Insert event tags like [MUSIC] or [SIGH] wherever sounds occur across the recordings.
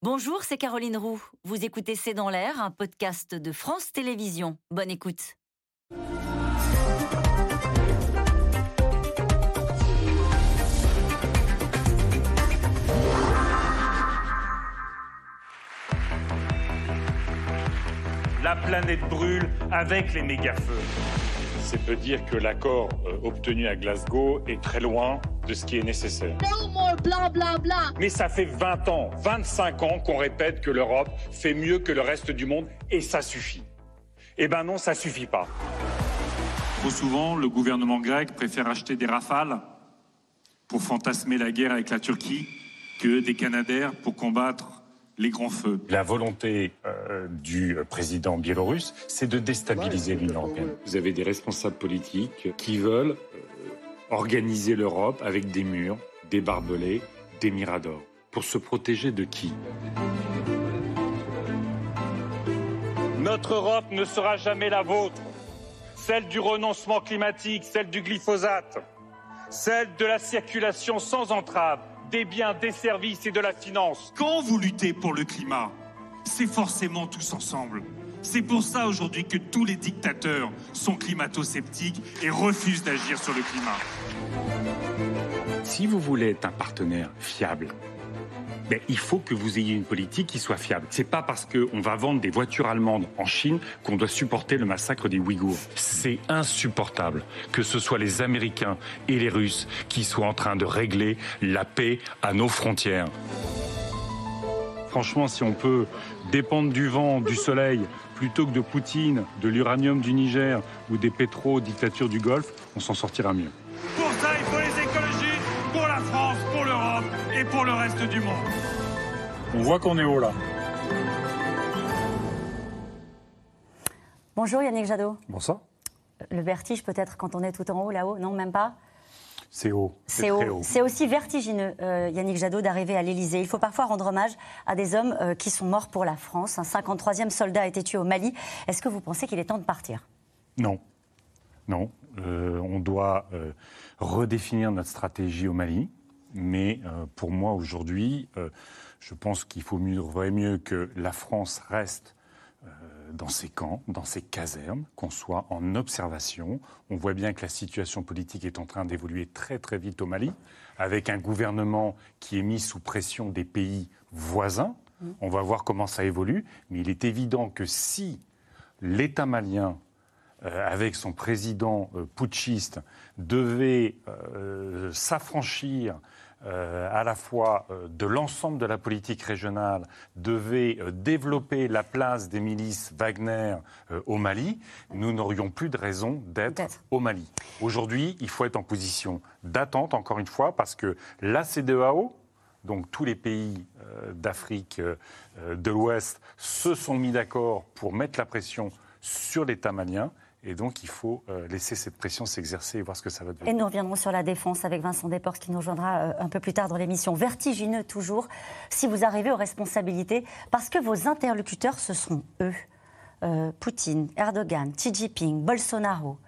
Bonjour, c'est Caroline Roux. Vous écoutez C'est dans l'air, un podcast de France Télévisions. Bonne écoute. La planète brûle avec les méga-feux. C'est peut dire que l'accord euh, obtenu à Glasgow est très loin de ce qui est nécessaire. No more bla bla bla. Mais ça fait 20 ans, 25 ans qu'on répète que l'Europe fait mieux que le reste du monde et ça suffit. Eh ben non, ça suffit pas. Trop souvent, le gouvernement grec préfère acheter des rafales pour fantasmer la guerre avec la Turquie que des Canadaires pour combattre les grands feux. La volonté euh, du président biélorusse, c'est de déstabiliser l'Union européenne. Vous avez des responsables politiques qui veulent euh, organiser l'Europe avec des murs, des barbelés, des miradors. Pour se protéger de qui? Notre Europe ne sera jamais la vôtre. Celle du renoncement climatique, celle du glyphosate, celle de la circulation sans entrave, des biens, des services et de la finance. Quand vous luttez pour le climat, c'est forcément tous ensemble. C'est pour ça aujourd'hui que tous les dictateurs sont climato-sceptiques et refusent d'agir sur le climat. Si vous voulez être un partenaire fiable, ben, il faut que vous ayez une politique qui soit fiable. C'est pas parce qu'on va vendre des voitures allemandes en Chine qu'on doit supporter le massacre des Ouïghours. C'est insupportable que ce soit les Américains et les Russes qui soient en train de régler la paix à nos frontières. Franchement, si on peut dépendre du vent, du soleil, plutôt que de Poutine, de l'uranium du Niger ou des pétro-dictatures du Golfe, on s'en sortira mieux. Et pour le reste du monde. On voit qu'on est haut là. Bonjour Yannick Jadot. Bonsoir. Le vertige peut-être quand on est tout en haut là-haut Non, même pas? C'est haut. C'est très haut. C'est aussi vertigineux, euh, Yannick Jadot, d'arriver à l'Élysée. Il faut parfois rendre hommage à des hommes euh, qui sont morts pour la France. Un 53e soldat a été tué au Mali. Est-ce que vous pensez qu'il est temps de partir? Non. Non. Euh, on doit euh, redéfinir notre stratégie au Mali. Mais euh, pour moi, aujourd'hui, euh, je pense qu'il faut mieux, mieux que la France reste euh, dans ses camps, dans ses casernes, qu'on soit en observation. On voit bien que la situation politique est en train d'évoluer très très vite au Mali, avec un gouvernement qui est mis sous pression des pays voisins. On va voir comment ça évolue, mais il est évident que si l'État malien euh, avec son président euh, putschiste, devait euh, s'affranchir euh, à la fois euh, de l'ensemble de la politique régionale, devait euh, développer la place des milices Wagner au Mali, nous n'aurions plus de raison d'être au Mali. Aujourd'hui, il faut être en position d'attente, encore une fois, parce que la CEDEAO, donc tous les pays d'Afrique de l'Ouest se sont mis d'accord pour mettre la pression sur l'État malien. Et donc, il faut euh, laisser cette pression s'exercer et voir ce que ça va Et devenir. nous reviendrons sur la défense avec Vincent Desportes qui nous rejoindra euh, un peu plus tard dans l'émission. Vertigineux toujours, si vous arrivez aux responsabilités, parce que vos interlocuteurs, ce sont eux. Euh, Poutine, Erdogan, Xi Jinping, Bolsonaro.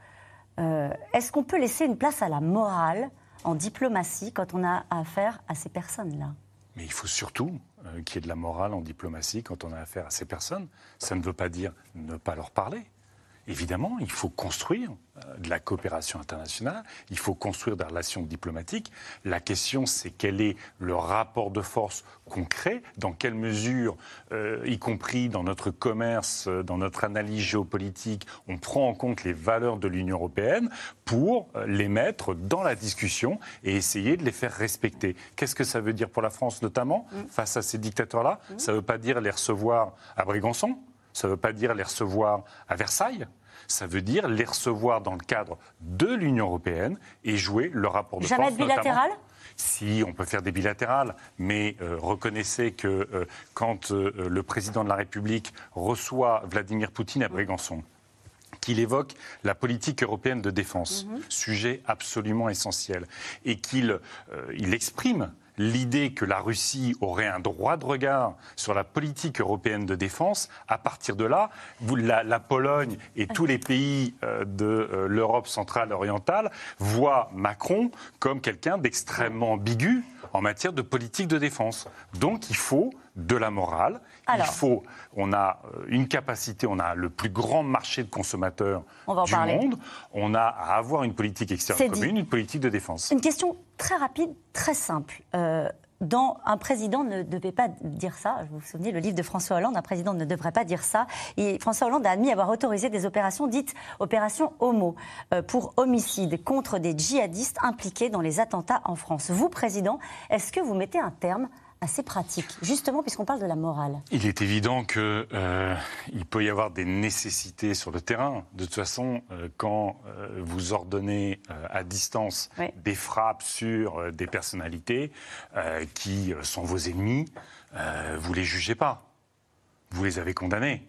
Euh, Est-ce qu'on peut laisser une place à la morale en diplomatie quand on a affaire à ces personnes-là? Mais il faut surtout euh, qu'il y ait de la morale en diplomatie quand on a affaire à ces personnes. Ça ne veut pas dire ne pas leur parler. Évidemment, il faut construire euh, de la coopération internationale, il faut construire des relations diplomatiques. La question, c'est quel est le rapport de force concret, dans quelle mesure, euh, y compris dans notre commerce, euh, dans notre analyse géopolitique, on prend en compte les valeurs de l'Union européenne pour les mettre dans la discussion et essayer de les faire respecter. Qu'est-ce que ça veut dire pour la France, notamment, face à ces dictateurs-là? Ça ne veut pas dire les recevoir à Brégançon, ça ne veut pas dire les recevoir à Versailles? Ça veut dire les recevoir dans le cadre de l'Union européenne et jouer le rapport de Jamais force. de bilatéral? Si, on peut faire des bilatérales, mais euh, reconnaissez que euh, quand euh, le président de la République reçoit Vladimir Poutine à Brégançon, qu'il évoque la politique européenne de défense, sujet absolument essentiel, et qu'il il exprime l'idée que la Russie aurait un droit de regard sur la politique européenne de défense, à partir de là, vous, la, la Pologne et tous les pays euh, de euh, l'Europe centrale orientale voient Macron comme quelqu'un d'extrêmement ambigu en matière de politique de défense. Donc il faut de la morale, Alors. il faut, on a euh, une capacité, on a le plus grand marché de consommateurs du parler. monde, on a à avoir une politique extérieure dit. commune, une politique de défense. Une question très rapide, très simple. Euh, un président ne devait pas dire ça. Vous vous souvenez, le livre de François Hollande, un président ne devrait pas dire ça. Et François Hollande a admis avoir autorisé des opérations dites opérations homo euh, pour homicide contre des djihadistes impliqués dans les attentats en France. Vous, président, est-ce que vous mettez un terme à ces pratiques, justement puisqu'on parle de la morale Il est évident que euh, il peut y avoir des nécessités sur le terrain. De toute façon, euh, quand euh, vous ordonnez euh, à distance Oui. des frappes sur des personnalités qui sont vos ennemis, vous les jugez pas. Vous les avez condamnés.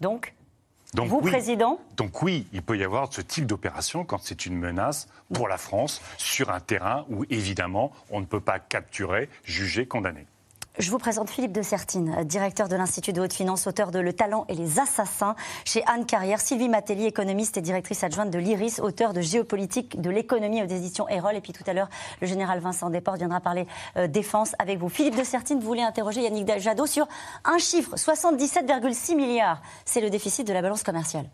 Donc, Donc vous, oui, président, donc oui, il peut y avoir ce type d'opération quand c'est une menace pour la France sur un terrain où évidemment on ne peut pas capturer, juger, condamner. Je vous présente Philippe de Sertine, euh, directeur de l'Institut de haute finance, auteur de Le talent et les assassins chez Anne Carrière, Sylvie Matelli, économiste et directrice adjointe de l'IRIS, auteur de Géopolitique de l'économie aux éditions Erol. Et puis tout à l'heure, le général Vincent Desportes viendra parler euh, défense avec vous. Philippe de Sertine voulait interroger Yannick Jadot sur un chiffre, 77,6 milliards. C'est le déficit de la balance commerciale.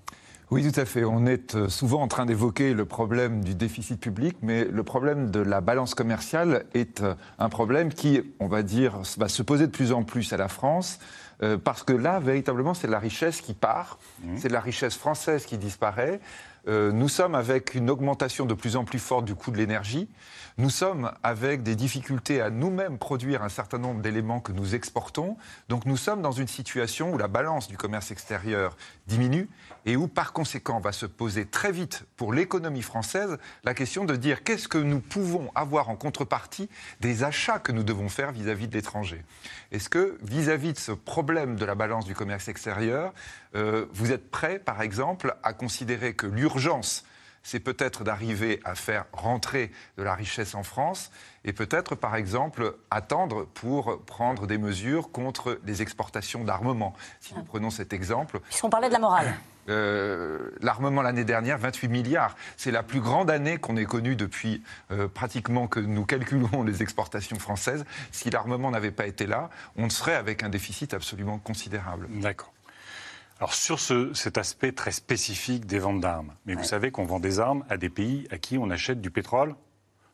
Oui, tout à fait. On est euh, souvent en train d'évoquer le problème du déficit public, mais le problème de la balance commerciale est euh, un problème qui, on va dire, va se poser de plus en plus à la France. euh, Parce que là, véritablement, c'est de la richesse qui part, c'est de la richesse française qui disparaît. Euh, nous sommes avec une augmentation de plus en plus forte du coût de l'énergie. Nous sommes avec des difficultés à nous-mêmes produire un certain nombre d'éléments que nous exportons. Donc nous sommes dans une situation où la balance du commerce extérieur diminue et où par conséquent va se poser très vite pour l'économie française la question de dire qu'est-ce que nous pouvons avoir en contrepartie des achats que nous devons faire vis-à-vis de l'étranger. Est-ce que vis-à-vis de ce problème de la balance du commerce extérieur, euh, vous êtes prêt par exemple à considérer que l'urgence c'est peut-être d'arriver à faire rentrer de la richesse en France et peut-être, par exemple, attendre pour prendre des mesures contre les exportations d'armement. Si nous prenons cet exemple, Puisqu'on parlait de la morale. euh, l'armement l'année dernière, 28 milliards. C'est la plus grande année qu'on ait connue depuis euh, pratiquement que nous calculons les exportations françaises. Si l'armement n'avait pas été là, on serait avec un déficit absolument considérable. D'accord. Alors sur ce- cet aspect très spécifique des ventes d'armes, mais vous savez qu'on vend des armes à des pays à qui on achète du pétrole.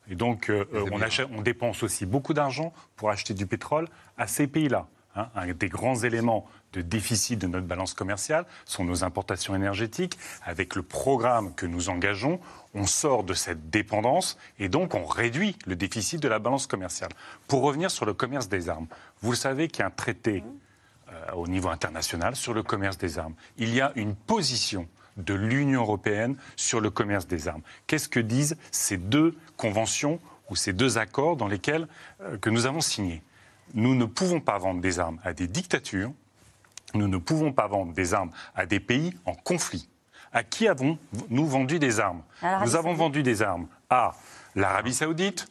Et donc euh, Les on, achète- on dépense aussi beaucoup d'argent pour acheter du pétrole à ces pays-là. hein. un des grands éléments de déficit de notre balance commerciale sont nos importations énergétiques. Avec le programme que nous engageons, on sort de cette dépendance et donc on réduit le déficit de la balance commerciale. Pour revenir sur le commerce des armes, vous le savez qu'il y a un traité euh, au niveau international sur le commerce des armes. Il y a une position de l'Union européenne sur le commerce des armes. Qu'est-ce que disent ces deux conventions ou ces deux accords dans lesquels euh, que nous avons signés? Nous ne pouvons pas vendre des armes à des dictatures. Nous ne pouvons pas vendre des armes à des pays en conflit. À qui avons-nous vendu des armes? Nous avons vendu des armes à l'Arabie saoudite,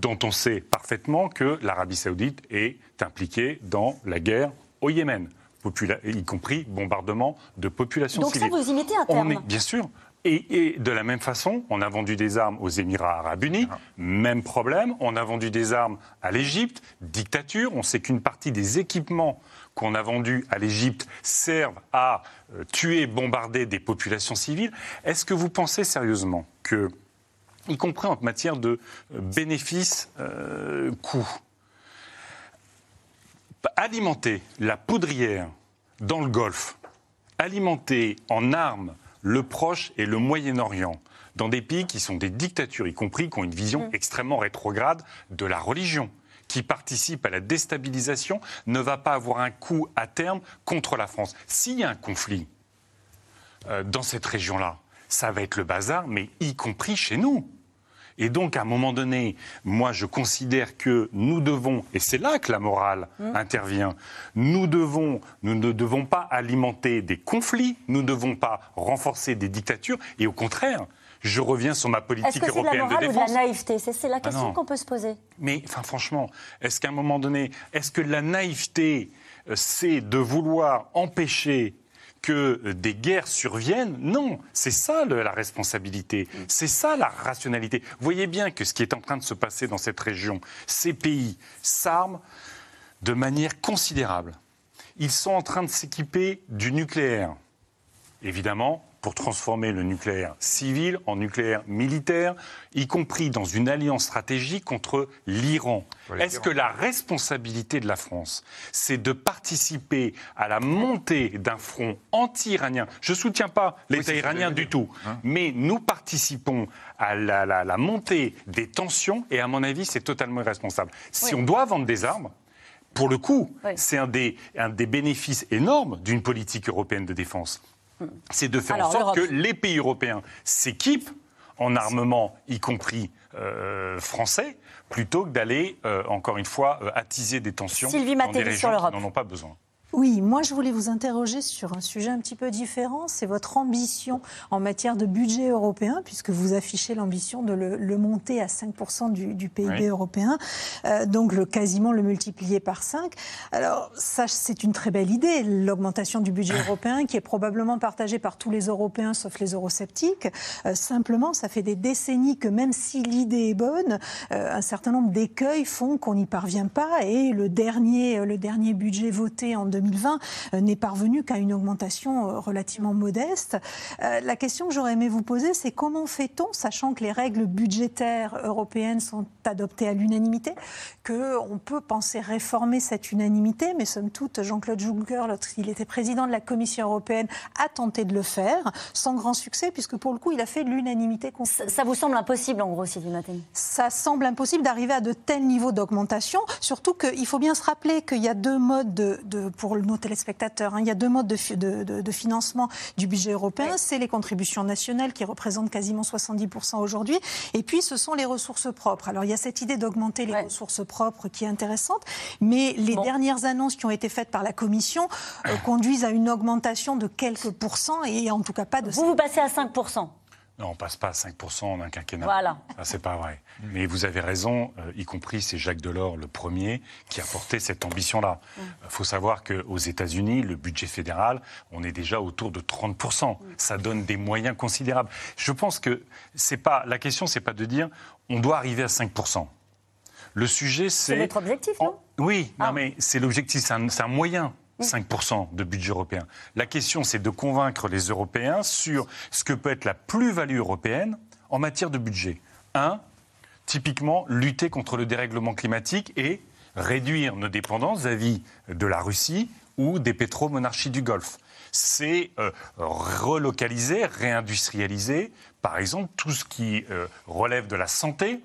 dont on sait parfaitement que l'Arabie saoudite est impliquée dans la guerre au Yémen, popula- y compris bombardement de populations Donc ça, civiles. vous y mettez un On terme. est, bien sûr. Et, et de la même façon, on a vendu des armes aux Émirats arabes unis, même problème. On a vendu des armes à l'Égypte, dictature. On sait qu'une partie des équipements qu'on a vendus à l'Égypte servent à euh, tuer, bombarder des populations civiles. Est-ce que vous pensez sérieusement que, y compris en matière de euh, bénéfices-coûts, alimenter la poudrière dans le Golfe, alimenter en armes le Proche et le Moyen-Orient, dans des pays qui sont des dictatures, y compris qui ont une vision extrêmement rétrograde de la religion, qui participent à la déstabilisation, ne va pas avoir un coup à terme contre la France. S'il y a un conflit euh, dans cette région-là, ça va être le bazar, mais y compris chez nous. Et donc, à un moment donné, moi, je considère que nous devons, et c'est là que la morale intervient, nous devons, nous ne devons pas alimenter des conflits, nous ne devons pas renforcer des dictatures, et au contraire, Je reviens sur ma politique que c'est de la européenne de morale ou de la défense. naïveté C'est c'est la question non. qu'on peut se poser. Mais enfin, franchement, est-ce qu'à un moment donné, est-ce que la naïveté, euh, c'est de vouloir empêcher que des guerres surviennent Non, c'est ça la responsabilité, c'est ça la rationalité. Voyez bien que ce qui est en train de se passer dans cette région, ces pays s'arment de manière considérable. Ils sont en train de s'équiper du nucléaire évidemment, pour transformer le nucléaire civil en nucléaire militaire, y compris dans une alliance stratégique contre l'Iran. Est-ce que la responsabilité de la France, c'est de participer à la montée d'un front anti-iranien? Je ne soutiens pas l'État iranien du tout, Hein? mais nous participons à la, la- la montée des tensions et à mon avis, c'est totalement irresponsable. Si Oui. on doit vendre des armes, pour le coup, Oui. c'est un des, un des bénéfices énormes d'une politique européenne de défense. C'est de faire Alors, en sorte que les pays européens s'équipent en armement, y compris euh, français, plutôt que d'aller, euh, encore une fois, euh, attiser des tensions Sylvie dans des sur régions l'Europe. qui n'en ont pas besoin. Oui, moi je voulais vous interroger sur un sujet un petit peu différent, c'est votre ambition en matière de budget européen, puisque vous affichez l'ambition de le, le monter à 5% du, du PIB Oui. européen, euh, donc le, quasiment le multiplier par 5. Alors ça c'est une très belle idée, l'augmentation du budget [COUGHS] européen qui est probablement partagée par tous les Européens sauf les eurosceptiques. Euh, simplement, ça fait des décennies que même si l'idée est bonne, euh, un certain nombre d'écueils font qu'on n'y parvient pas et le dernier, euh, le dernier budget voté en 2020 euh, n'est parvenu qu'à une augmentation euh, relativement modeste. Euh, La question que j'aurais aimé vous poser, c'est comment fait-on, sachant que les règles budgétaires européennes sont adoptées à l'unanimité, qu'on peut penser réformer cette unanimité, mais somme toute, Jean-Claude Juncker, lorsqu'il était président de la Commission européenne, a tenté de le faire, sans grand succès, puisque pour le coup, il a fait l'unanimité contre Ça, ça vous semble impossible, en gros, Sylvie Matteli ça semble impossible d'arriver à de tels niveaux d'augmentation, surtout qu'il faut bien se rappeler qu'il y a deux modes, de, de- pour nos téléspectateurs, hein, il y a deux modes de, fi- de- de- de financement du budget européen. Oui. C'est les contributions nationales qui représentent quasiment 70% aujourd'hui, et puis ce sont les ressources propres. Alors il y a cette idée d'augmenter les ressources propres qui est intéressante, mais les Bon. dernières annonces qui ont été faites par la Commission euh, conduisent à une augmentation de quelques pourcents, et en tout cas pas de... Vous, vous passez à 5%. Non, on passe pas à 5% en un quinquennat. Voilà. Ça, c'est pas vrai. Mais vous avez raison, euh, y compris c'est Jacques Delors le premier qui a porté cette ambition-là. Il faut savoir qu'aux États-Unis, le budget fédéral, on est déjà autour de 30%. Ça donne des moyens considérables. Je pense que c'est pas la question, c'est pas de dire on doit arriver à 5%. Le sujet, c'est. C'est votre objectif, non? Oui, Ah. non, mais c'est l'objectif, c'est un, c'est un moyen. 5% de budget européen. La question, c'est de convaincre les Européens sur ce que peut être la plus-value européenne en matière de budget. Un, typiquement, lutter contre le dérèglement climatique et réduire nos dépendances vis-à-vis de la Russie ou des pétromonarchies du Golfe. C'est euh, relocaliser, réindustrialiser, par exemple, tout ce qui euh, relève de la santé,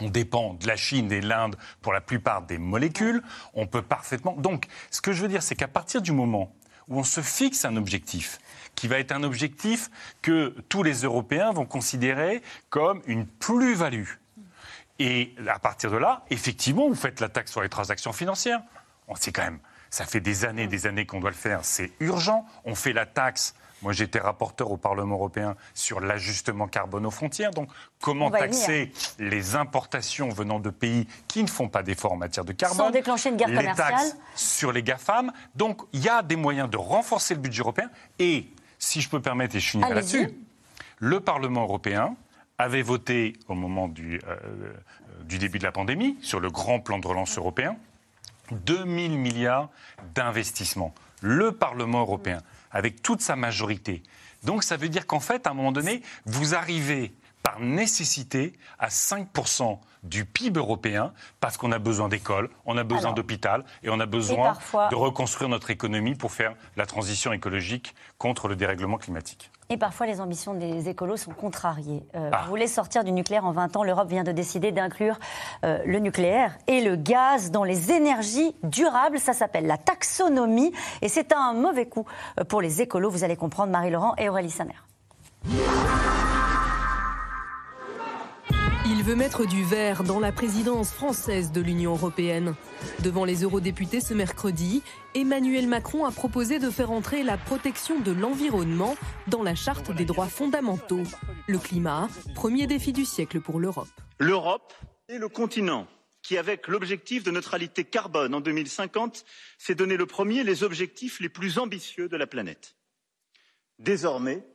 on dépend de la Chine et de l'Inde pour la plupart des molécules. On peut parfaitement. Donc, ce que je veux dire, c'est qu'à partir du moment où on se fixe un objectif, qui va être un objectif que tous les Européens vont considérer comme une plus-value. Et à partir de là, effectivement, vous faites la taxe sur les transactions financières. On sait quand même, ça fait des années et des années qu'on doit le faire. C'est urgent. On fait la taxe. Moi, j'étais rapporteur au Parlement européen sur l'ajustement carbone aux frontières. Donc, comment taxer les importations venant de pays qui ne font pas d'efforts en matière de carbone? Sans déclencher une guerre les commerciale. taxes sur les GAFAM. Donc, il y a des moyens de renforcer le budget européen. Et, si je peux permettre, et je finirai Allez-y. là-dessus, le Parlement européen avait voté au moment du, euh, euh, du début de la pandémie, sur le grand plan de relance européen, 2000 milliards d'investissements. Le Parlement européen, avec toute sa majorité. Donc ça veut dire qu'en fait, à un moment donné, vous arrivez par nécessité à 5% du PIB européen parce qu'on a besoin d'écoles, on a besoin d'hôpital et on a besoin parfois- de reconstruire notre économie pour faire la transition écologique contre le dérèglement climatique. Et parfois, les ambitions des écolos sont contrariées. Euh, Ah. Vous voulez sortir du nucléaire en 20 ans. L'Europe vient de décider d'inclure euh, le nucléaire et le gaz dans les énergies durables. Ça s'appelle la taxonomie. Et c'est un mauvais coup euh, pour les écolos. Vous allez comprendre, Marie-Laurent et Aurélie Saner. Veut mettre du vert dans la présidence française de l'Union européenne. Devant les eurodéputés ce mercredi, Emmanuel Macron a proposé de faire entrer la protection de l'environnement dans la charte des droits fondamentaux. Le climat, premier défi du siècle pour l'Europe. L'Europe est le continent qui, avec l'objectif de neutralité carbone en 2050, s'est donné le premier les objectifs les plus ambitieux de la planète. Désormais,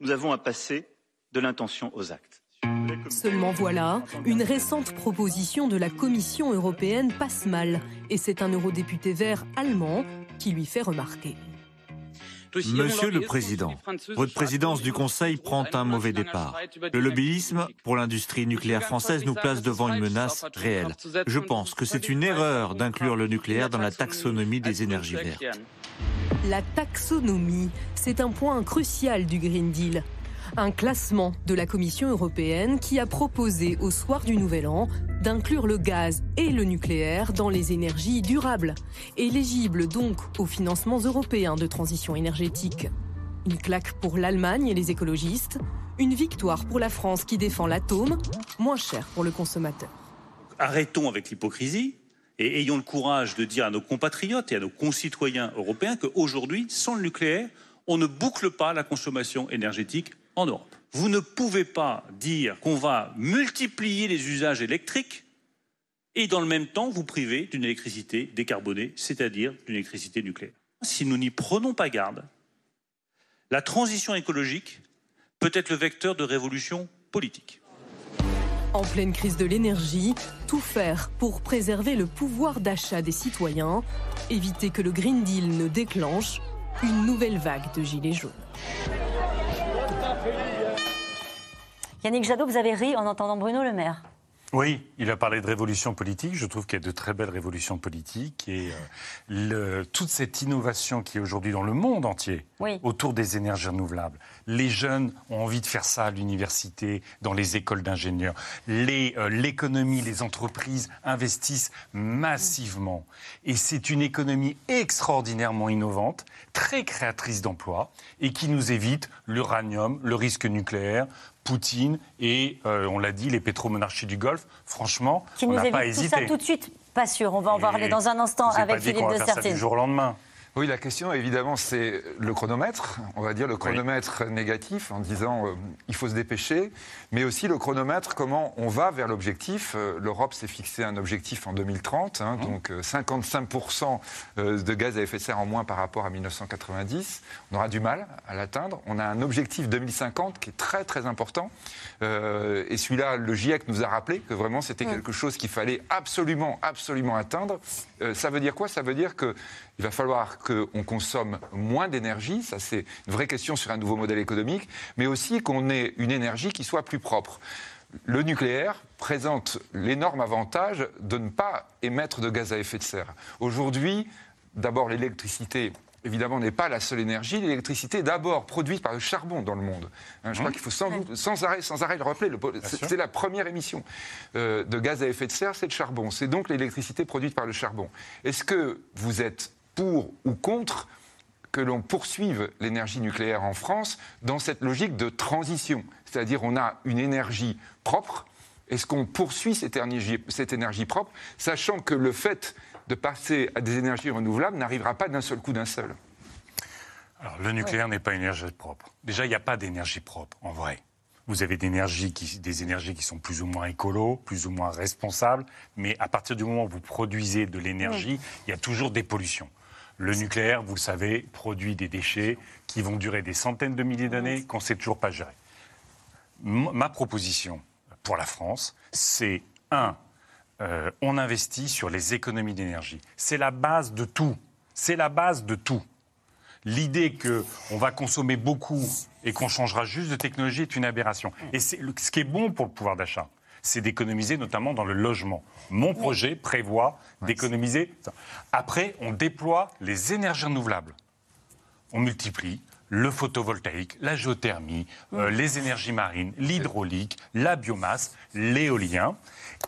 nous avons à passer de l'intention aux actes. Seulement voilà, une récente proposition de la Commission européenne passe mal. Et c'est un eurodéputé vert allemand qui lui fait remarquer. Monsieur le Président, votre présidence du Conseil prend un mauvais départ. Le lobbyisme pour l'industrie nucléaire française nous place devant une menace réelle. Je pense que c'est une erreur d'inclure le nucléaire dans la taxonomie des énergies vertes. La taxonomie, c'est un point crucial du Green Deal. Un classement de la Commission européenne qui a proposé au soir du Nouvel An d'inclure le gaz et le nucléaire dans les énergies durables, éligibles donc aux financements européens de transition énergétique. Une claque pour l'Allemagne et les écologistes, une victoire pour la France qui défend l'atome, moins cher pour le consommateur. Arrêtons avec l'hypocrisie et ayons le courage de dire à nos compatriotes et à nos concitoyens européens qu'aujourd'hui, sans le nucléaire, on ne boucle pas la consommation énergétique en Europe. Vous ne pouvez pas dire qu'on va multiplier les usages électriques et dans le même temps vous priver d'une électricité décarbonée, c'est-à-dire d'une électricité nucléaire. Si nous n'y prenons pas garde, la transition écologique peut être le vecteur de révolution politique. En pleine crise de l'énergie, tout faire pour préserver le pouvoir d'achat des citoyens, éviter que le Green Deal ne déclenche une nouvelle vague de gilets jaunes. Yannick Jadot, vous avez ri en entendant Bruno Le Maire. Oui, il a parlé de révolution politique. Je trouve qu'il y a de très belles révolutions politiques et euh, le, toute cette innovation qui est aujourd'hui dans le monde entier autour des énergies renouvelables. Les jeunes ont envie de faire ça à l'université, dans les écoles d'ingénieurs. Euh, l'économie, les, les entreprises investissent massivement. Et c'est une économie extraordinairement innovante, très créatrice d'emplois et qui nous évite l'uranium, le risque nucléaire, Poutine et, euh, on l'a dit, les pétromonarchies du Golfe. Franchement, qui on n'a pas hésité. Tout ça tout de suite, pas sûr. On va en parler dans un instant avec Philippe de Sertine. du jour au lendemain. Oui, la question, évidemment, c'est le chronomètre. On va dire le chronomètre négatif en disant euh, il faut se dépêcher, mais aussi le chronomètre, comment on va vers l'objectif. Euh, L'Europe s'est fixé un objectif en 2030, hein, mmh. donc 55% euh, de gaz à effet de serre en moins par rapport à 1990. On aura du mal à l'atteindre. On a un objectif 2050 qui est très très important. et celui-là, le GIEC nous a rappelé que vraiment c'était mmh. quelque chose qu'il fallait absolument, absolument atteindre. ça veut dire quoi? Ça veut dire que il va falloir qu'on consomme moins d'énergie, ça c'est une vraie question sur un nouveau modèle économique, mais aussi qu'on ait une énergie qui soit plus propre. Le nucléaire présente l'énorme avantage de ne pas émettre de gaz à effet de serre. Aujourd'hui, d'abord l'électricité évidemment, n'est pas la seule énergie. L'électricité est d'abord produite par le charbon dans le monde. Hein, je crois mmh. qu'il faut sans, sans, arrêt, sans arrêt le rappeler. C'est la première émission euh, de gaz à effet de serre, c'est le charbon. C'est donc l'électricité produite par le charbon. Est-ce que vous êtes pour ou contre que l'on poursuive l'énergie nucléaire en France dans cette logique de transition. C'est-à-dire on a une énergie propre. Est-ce qu'on poursuit cette énergie, cette énergie propre, sachant que le fait de passer à des énergies renouvelables n'arrivera pas d'un seul coup d'un seul? Alors, le nucléaire n'est pas une énergie propre. Déjà, il n'y a pas d'énergie propre, en vrai. Vous avez des énergies, qui, des énergies qui sont plus ou moins écolo, plus ou moins responsables, mais à partir du moment où vous produisez de l'énergie, il y a toujours des pollutions. Le nucléaire, vous le savez, produit des déchets qui vont durer des centaines de milliers d'années, qu'on ne sait toujours pas gérer. Ma proposition pour la France, c'est un, euh, on investit sur les économies d'énergie. C'est la base de tout. C'est la base de tout. L'idée qu'on va consommer beaucoup et qu'on changera juste de technologie est une aberration. Et ce qui est bon pour le pouvoir d'achat, c'est d'économiser notamment dans le logement. Mon projet prévoit d'économiser. Après, on déploie les énergies renouvelables. On multiplie le photovoltaïque, la géothermie, euh, les énergies marines, l'hydraulique, la biomasse, l'éolien.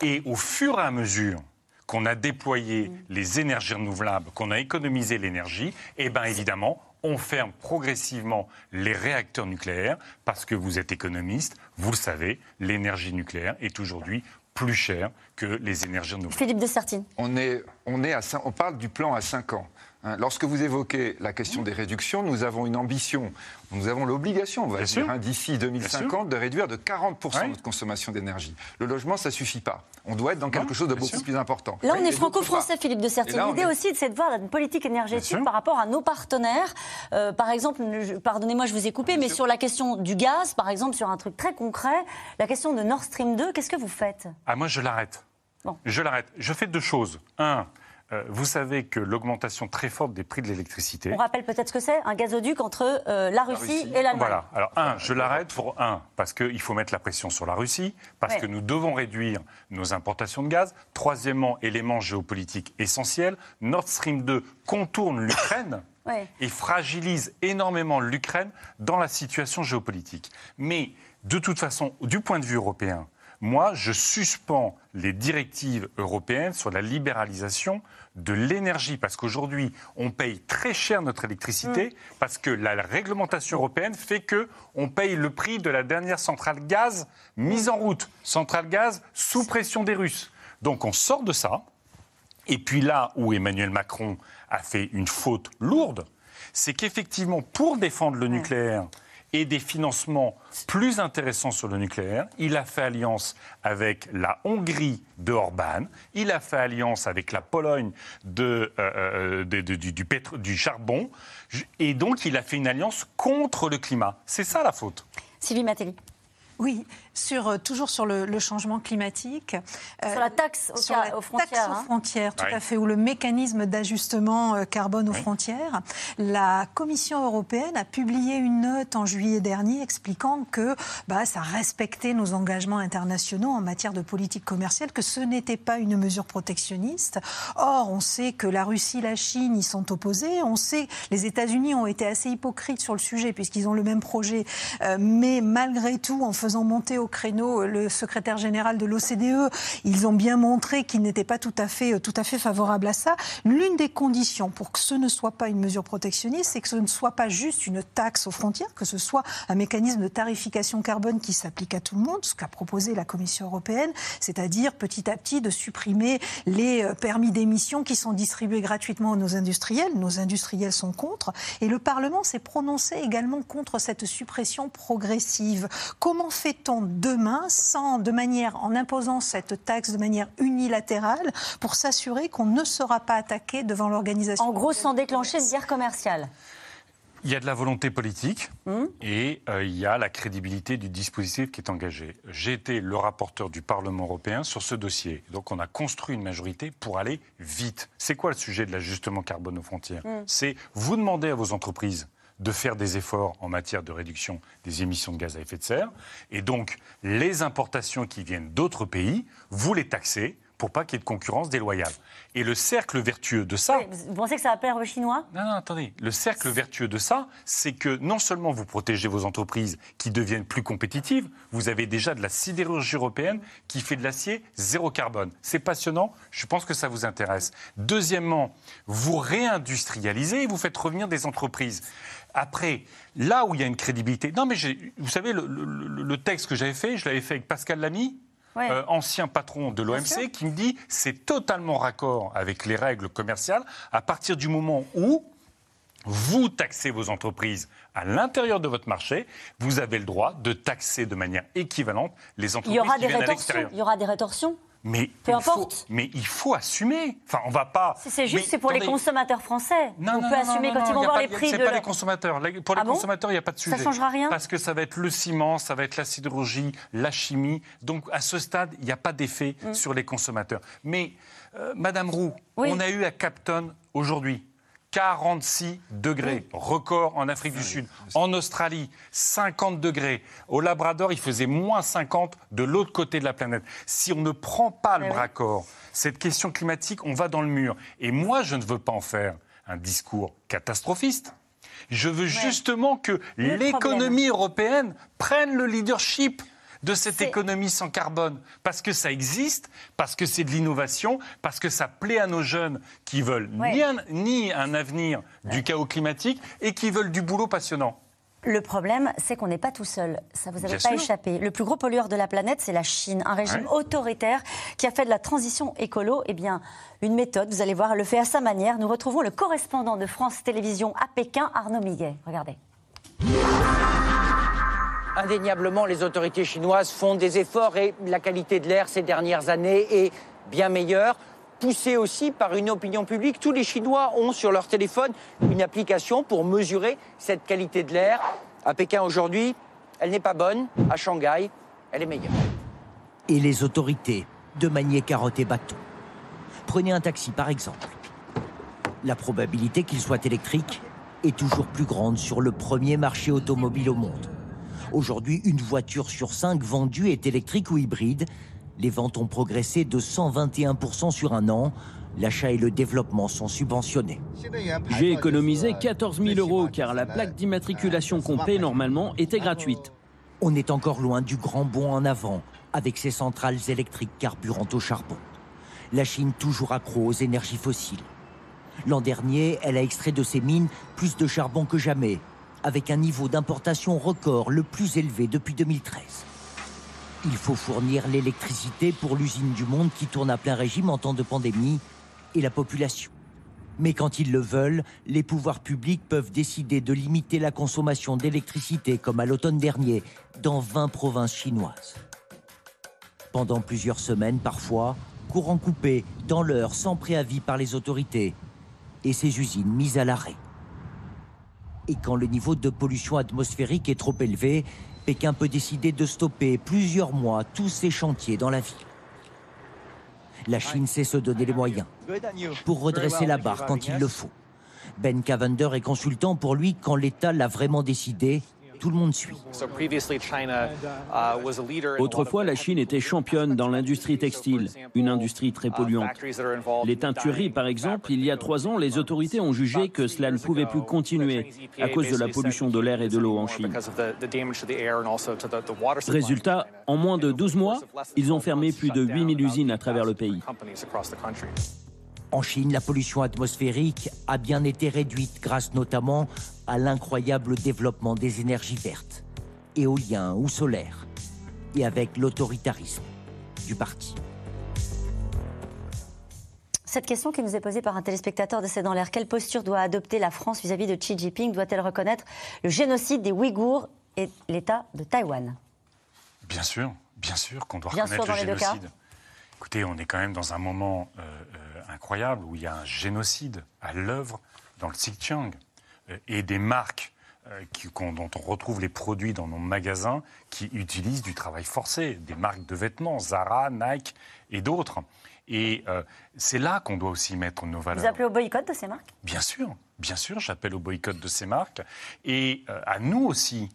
Et au fur et à mesure qu'on a déployé les énergies renouvelables, qu'on a économisé l'énergie, eh bien évidemment, on ferme progressivement les réacteurs nucléaires parce que vous êtes économiste, vous le savez, l'énergie nucléaire est aujourd'hui plus chère que les énergies renouvelables. Philippe de Sertine. On, est, on, est à, on parle du plan à 5 ans. Hein, lorsque vous évoquez la question des réductions, nous avons une ambition, nous avons l'obligation, on va dire, hein, d'ici 2050, de réduire de 40% notre consommation d'énergie. Le logement, ça ne suffit pas. On doit être dans quelque chose de beaucoup plus important. Là, on est franco-français, Philippe de Sertine. L'idée aussi, c'est de voir une politique énergétique par rapport à nos partenaires. Euh, par exemple, pardonnez-moi, je vous ai coupé, mais sur la question du gaz, par exemple, sur un truc très concret, la question de Nord Stream 2, qu'est-ce que vous faites? Ah, moi, je l'arrête. Je l'arrête. Je fais deux choses. Un, euh, vous savez que l'augmentation très forte des prix de l'électricité. On rappelle peut-être ce que c'est, un gazoduc entre euh, la, Russie et l'Allemagne. Voilà. Alors, un, je l'arrête pour un, parce qu'il faut mettre la pression sur la Russie, parce que nous devons réduire nos importations de gaz. Troisièmement, élément géopolitique essentiel, Nord Stream 2 contourne l'Ukraine. [COUGHS] et fragilise énormément l'Ukraine dans la situation géopolitique. Mais de toute façon, du point de vue européen, moi, je suspends les directives européennes sur la libéralisation de l'énergie, parce qu'aujourd'hui, on paye très cher notre électricité, mm. parce que la réglementation européenne fait que on paye le prix de la dernière centrale gaz mise en route, centrale gaz sous pression des Russes. Donc on sort de ça. Et puis là où Emmanuel Macron a fait une faute lourde, c'est qu'effectivement, pour défendre le nucléaire, et des financements plus intéressants sur le nucléaire. Il a fait alliance avec la Hongrie de Orban, il a fait alliance avec la Pologne de, euh, euh, du, du, du, charbon, et donc il a fait une alliance contre le climat. C'est ça la faute? Sylvie Matteli. Oui, sur, euh, toujours sur le, changement climatique. Euh, sur la taxe aux, sur la frontières. Taxe aux hein. frontières, tout à fait, ou le mécanisme d'ajustement euh, carbone aux frontières. La Commission européenne a publié une note en juillet dernier expliquant que bah, ça respectait nos engagements internationaux en matière de politique commerciale, que ce n'était pas une mesure protectionniste. Or, on sait que la Russie, la Chine y sont opposés. On sait que les États-Unis ont été assez hypocrites sur le sujet puisqu'ils ont le même projet, mais malgré tout, en faisant faisant monter au créneau euh, le secrétaire général de l'OCDE, ils ont bien montré qu'ils n'étaient pas tout à fait, euh, tout à fait favorables à ça. L'une des conditions pour que ce ne soit pas une mesure protectionniste, c'est que ce ne soit pas juste une taxe aux frontières, que ce soit un mécanisme de tarification carbone qui s'applique à tout le monde, ce qu'a proposé la Commission européenne, c'est-à-dire petit à petit de supprimer les euh, permis d'émission qui sont distribués gratuitement à nos industriels. Nos industriels sont contre. Et le Parlement s'est prononcé également contre cette suppression progressive. Comment fait-on demain sans, de manière, en imposant cette taxe de manière unilatérale pour s'assurer qu'on ne sera pas attaqué devant l'organisation En gros, sans déclencher une guerre commerciale il y a de la volonté politique hmm et euh, il y a la crédibilité du dispositif qui est engagé. J'ai été le rapporteur du Parlement européen sur ce dossier. Donc on a construit une majorité pour aller vite. C'est quoi le sujet de l'ajustement carbone aux frontières? Hmm. C'est vous demandez à vos entreprises de faire des efforts en matière de réduction des émissions de gaz à effet de serre. Et donc, les importations qui viennent d'autres pays, vous les taxez pour pas qu'il y ait de concurrence déloyale. Et le cercle vertueux de ça... vous pensez que ça va plaire aux Chinois? Non, non, attendez. Le cercle vertueux de ça, c'est que non seulement vous protégez vos entreprises qui deviennent plus compétitives, vous avez déjà de la sidérurgie européenne qui fait de l'acier zéro carbone. C'est passionnant, je pense que ça vous intéresse. Deuxièmement, vous réindustrialisez et vous faites revenir des entreprises. Après, là où il y a une crédibilité. Non, mais vous savez, le, texte que j'avais fait, je l'avais fait avec Pascal Lamy. Euh, ancien patron de l'OMC, qui me dit c'est totalement raccord avec les règles commerciales. À partir du moment où vous taxez vos entreprises à l'intérieur de votre marché, vous avez le droit de taxer de manière équivalente les entreprises qui viennent à l'extérieur. Il y aura des rétorsions mais Peu il importe. Faut, mais il faut assumer. Enfin, on va pas. Si c'est juste, c'est pour les consommateurs français. Non, on peut assumer quand ils vont voir les prix. C'est pas les consommateurs. Pour les ah consommateurs, il n'y a pas de sujet. Ça changera rien. Parce que ça va être le ciment, ça va être la sidérurgie, la chimie. Donc, à ce stade, il n'y a pas d'effet mm. sur les consommateurs. Mais, euh, Madame Roux, on a eu à Capton aujourd'hui 46 degrés, record en Afrique du Sud. En Australie, 50 degrés. Au Labrador, il faisait moins 50 de l'autre côté de la planète. Si on ne prend pas le bras corps, cette question climatique, on va dans le mur. Et moi, je ne veux pas en faire un discours catastrophiste. Je veux justement que l'économie européenne prenne le leadership de cette économie sans carbone Parce que ça existe, parce que c'est de l'innovation, parce que ça plaît à nos jeunes qui veulent ni, un, ni un avenir du chaos climatique et qui veulent du boulot passionnant. Le problème, c'est qu'on n'est pas tout seul. Ça vous avait pas échappé. Le plus gros pollueur de la planète, c'est la Chine, un régime autoritaire qui a fait de la transition écolo, eh bien, une méthode. Vous allez voir, le fait à sa manière. Nous retrouvons le correspondant de France Télévisions à Pékin, Arnaud Miguet. Regardez. Indéniablement, les autorités chinoises font des efforts et la qualité de l'air ces dernières années est bien meilleure poussée aussi par une opinion publique. Tous les Chinois ont sur leur téléphone une application pour mesurer cette qualité de l'air. À Pékin aujourd'hui, elle n'est pas bonne. À Shanghai, elle est meilleure. Et les autorités de manier carotte et bâton. Prenez un taxi par exemple. La probabilité qu'il soit électrique est toujours plus grande sur le premier marché automobile au monde. Aujourd'hui, une voiture sur cinq vendue est électrique ou hybride, les ventes ont progressé de 121% sur un an. L'achat et le développement sont subventionnés. J'ai économisé 14 000 euros car la plaque d'immatriculation qu'on paie normalement était gratuite. On est encore loin du grand bond en avant avec ses centrales électriques carburantes au charbon. La Chine toujours accro aux énergies fossiles. L'an dernier, elle a extrait de ses mines plus de charbon que jamais, avec un niveau d'importation record le plus élevé depuis 2013. Il faut fournir l'électricité pour l'usine du monde qui tourne à plein régime en temps de pandémie et la population. Mais quand ils le veulent, les pouvoirs publics peuvent décider de limiter la consommation d'électricité comme à l'automne dernier dans 20 provinces chinoises. Pendant plusieurs semaines parfois, courant coupé dans l'heure sans préavis par les autorités et ces usines mises à l'arrêt. Et quand le niveau de pollution atmosphérique est trop élevé, Pékin peut décider de stopper plusieurs mois tous ses chantiers dans la ville. La Chine sait se donner les moyens pour redresser la barre quand il le faut. Ben Cavender est consultant pour lui quand l'État l'a vraiment décidé tout le monde suit. Uh, Autrefois, la Chine était championne dans l'industrie textile, une industrie très uh, polluante. Les teintureries, par exemple, il y a trois ans, les autorités ont jugé que cela ne pouvait plus continuer à cause de la pollution de l'air et de l'eau en Chine. Résultat, en moins de 12 mois, ils ont fermé plus de 8000 usines à travers le pays. En Chine, la pollution atmosphérique a bien été réduite grâce notamment à l'incroyable développement des énergies vertes, éoliennes ou solaires, et avec l'autoritarisme du parti. Cette question qui nous est posée par un téléspectateur de C'est dans l'air, quelle posture doit adopter la France vis-à-vis de Xi Jinping? Doit-elle reconnaître le génocide des Ouïghours et l'État de Taïwan? Bien sûr, bien sûr qu'on doit reconnaître le génocide. Écoutez, on est quand même dans un moment euh, euh, incroyable où il y a un génocide à l'œuvre dans le Xinjiang euh, et des marques dont on retrouve les produits dans nos magasins qui utilisent du travail forcé, des marques de vêtements, Zara, Nike et d'autres. Et c'est là qu'on doit aussi mettre nos valeurs. Vous appelez au boycott de ces marques? Bien sûr, bien sûr, j'appelle au boycott de ces marques. Et à nous aussi,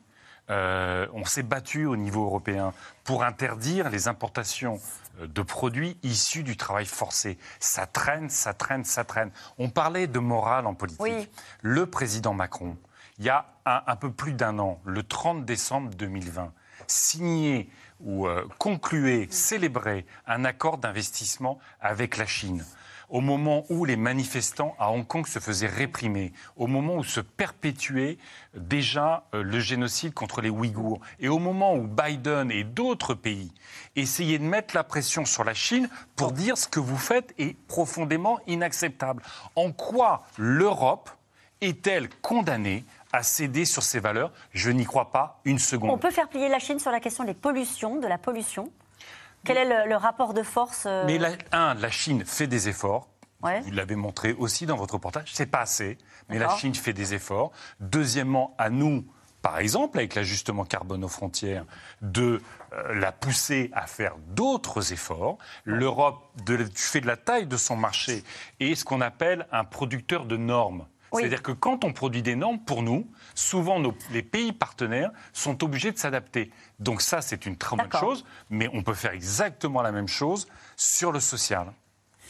on s'est battu au niveau européen pour interdire les importations de produits issus du travail forcé. Ça traîne, ça traîne, ça traîne. On parlait de morale en politique. Le président Macron, il y a un, peu plus d'un an, le 30 décembre 2020, signé ou euh, conclué, célébré un accord d'investissement avec la Chine au moment où les manifestants à Hong Kong se faisaient réprimer, au moment où se perpétuait déjà euh, le génocide contre les Ouïghours, et au moment où Biden et d'autres pays essayaient de mettre la pression sur la Chine pour dire ce que vous faites est profondément inacceptable. En quoi l'Europe est-elle condamnée à céder sur ses valeurs? Je n'y crois pas une seconde. On peut faire plier la Chine sur la question des pollutions, de la pollution quel est le, rapport de force euh Mais la, un, la Chine fait des efforts. Vous l'avez montré aussi dans votre reportage. C'est pas assez, mais la Chine fait des efforts. Deuxièmement, à nous, par exemple, avec l'ajustement carbone aux frontières, de euh, la pousser à faire d'autres efforts. L'Europe, du fait de la taille de son marché, est ce qu'on appelle un producteur de normes. C'est-à-dire que quand on produit des normes, pour nous, souvent les pays partenaires sont obligés de s'adapter. Donc ça, c'est une très bonne chose, mais on peut faire exactement la même chose sur le social.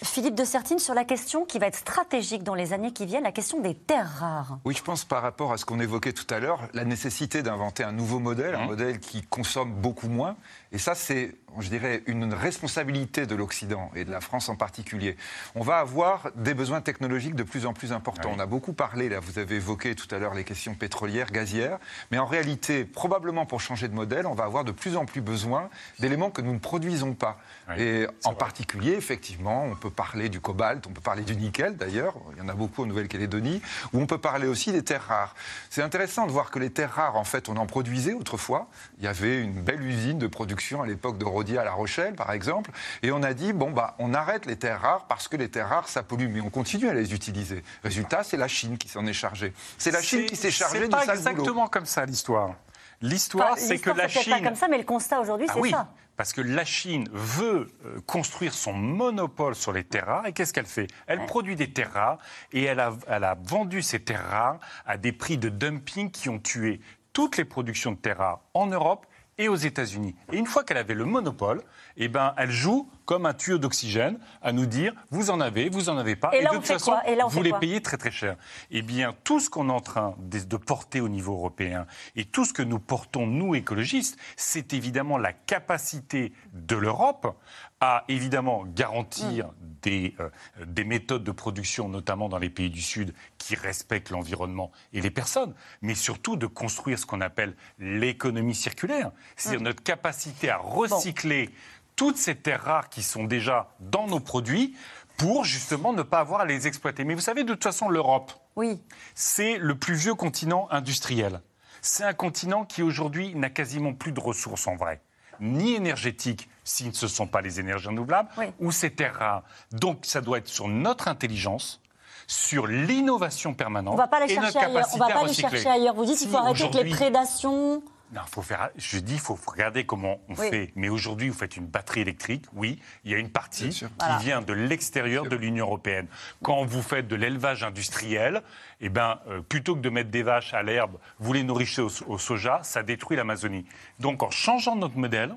Philippe de Sertine, sur la question qui va être stratégique dans les années qui viennent, la question des terres rares. Oui, je pense par rapport à ce qu'on évoquait tout à l'heure, la nécessité d'inventer un nouveau modèle, un mmh. modèle qui consomme beaucoup moins Et ça, c'est, je dirais, une responsabilité de l'Occident et de la France en particulier. On va avoir des besoins technologiques de plus en plus importants. On a beaucoup parlé, là, vous avez évoqué tout à l'heure les questions pétrolières, gazières, mais en réalité, probablement pour changer de modèle, on va avoir de plus en plus besoin d'éléments que nous ne produisons pas. et en particulier, effectivement, on peut parler du cobalt, on peut parler du nickel d'ailleurs, il y en a beaucoup en Nouvelle-Calédonie, ou on peut parler aussi des terres rares. C'est intéressant de voir que les terres rares, en fait, on en produisait autrefois. Il y avait une belle usine de production à l'époque de Rodier à La Rochelle, par exemple, et on a dit, bon, bah, on arrête les terres rares parce que les terres rares, ça pollue, mais on continue à les utiliser. Résultat, c'est la Chine qui s'en est chargée. C'est la Chine qui s'est chargée du sale C'est pas exactement comme ça, l'histoire. L'histoire, c'est que la Chine. pas comme ça, mais le constat aujourd'hui, ah c'est oui, ça. Parce que la Chine veut euh, construire son monopole sur les terres rares. Et qu'est-ce qu'elle fait? Elle produit des terres rares et elle a, elle a vendu ces terres rares à des prix de dumping qui ont tué toutes les productions de terres rares en Europe et aux États-Unis. Et une fois qu'elle avait le monopole, eh ben, elle joue comme un tuyau d'oxygène à nous dire vous en avez, vous en avez pas, Et là, de toute façon, Et là, vous les payez très très cher. Eh bien, tout ce qu'on est en train de, porter au niveau européen et tout ce que nous portons, nous écologistes, c'est évidemment la capacité de l'Europe à évidemment garantir des, euh, des méthodes de production, notamment dans les pays du Sud, qui respectent l'environnement et les personnes, mais surtout de construire ce qu'on appelle l'économie circulaire, c'est-à-dire notre capacité à recycler toutes ces terres rares qui sont déjà dans nos produits pour justement ne pas avoir à les exploiter. Mais vous savez, de toute façon, l'Europe, Oui. c'est le plus vieux continent industriel. C'est un continent qui aujourd'hui n'a quasiment plus de ressources en vrai, ni énergétiques, si ce ne sont pas les énergies renouvelables, ou ces terres rares. Donc ça doit être sur notre intelligence, sur l'innovation permanente On va pas les chercher ailleurs. On va pas les chercher ailleurs. Vous dites qu'il faut arrêter avec les prédations. Non, faut faire, je dis, il faut regarder comment on Oui. fait. Mais aujourd'hui, vous faites une batterie électrique, oui, il y a une partie qui Voilà. vient de l'extérieur de l'Union européenne. Quand vous faites de l'élevage industriel, eh ben, euh, plutôt que de mettre des vaches à l'herbe, vous les nourrissez au, au soja, ça détruit l'Amazonie. Donc en changeant notre modèle,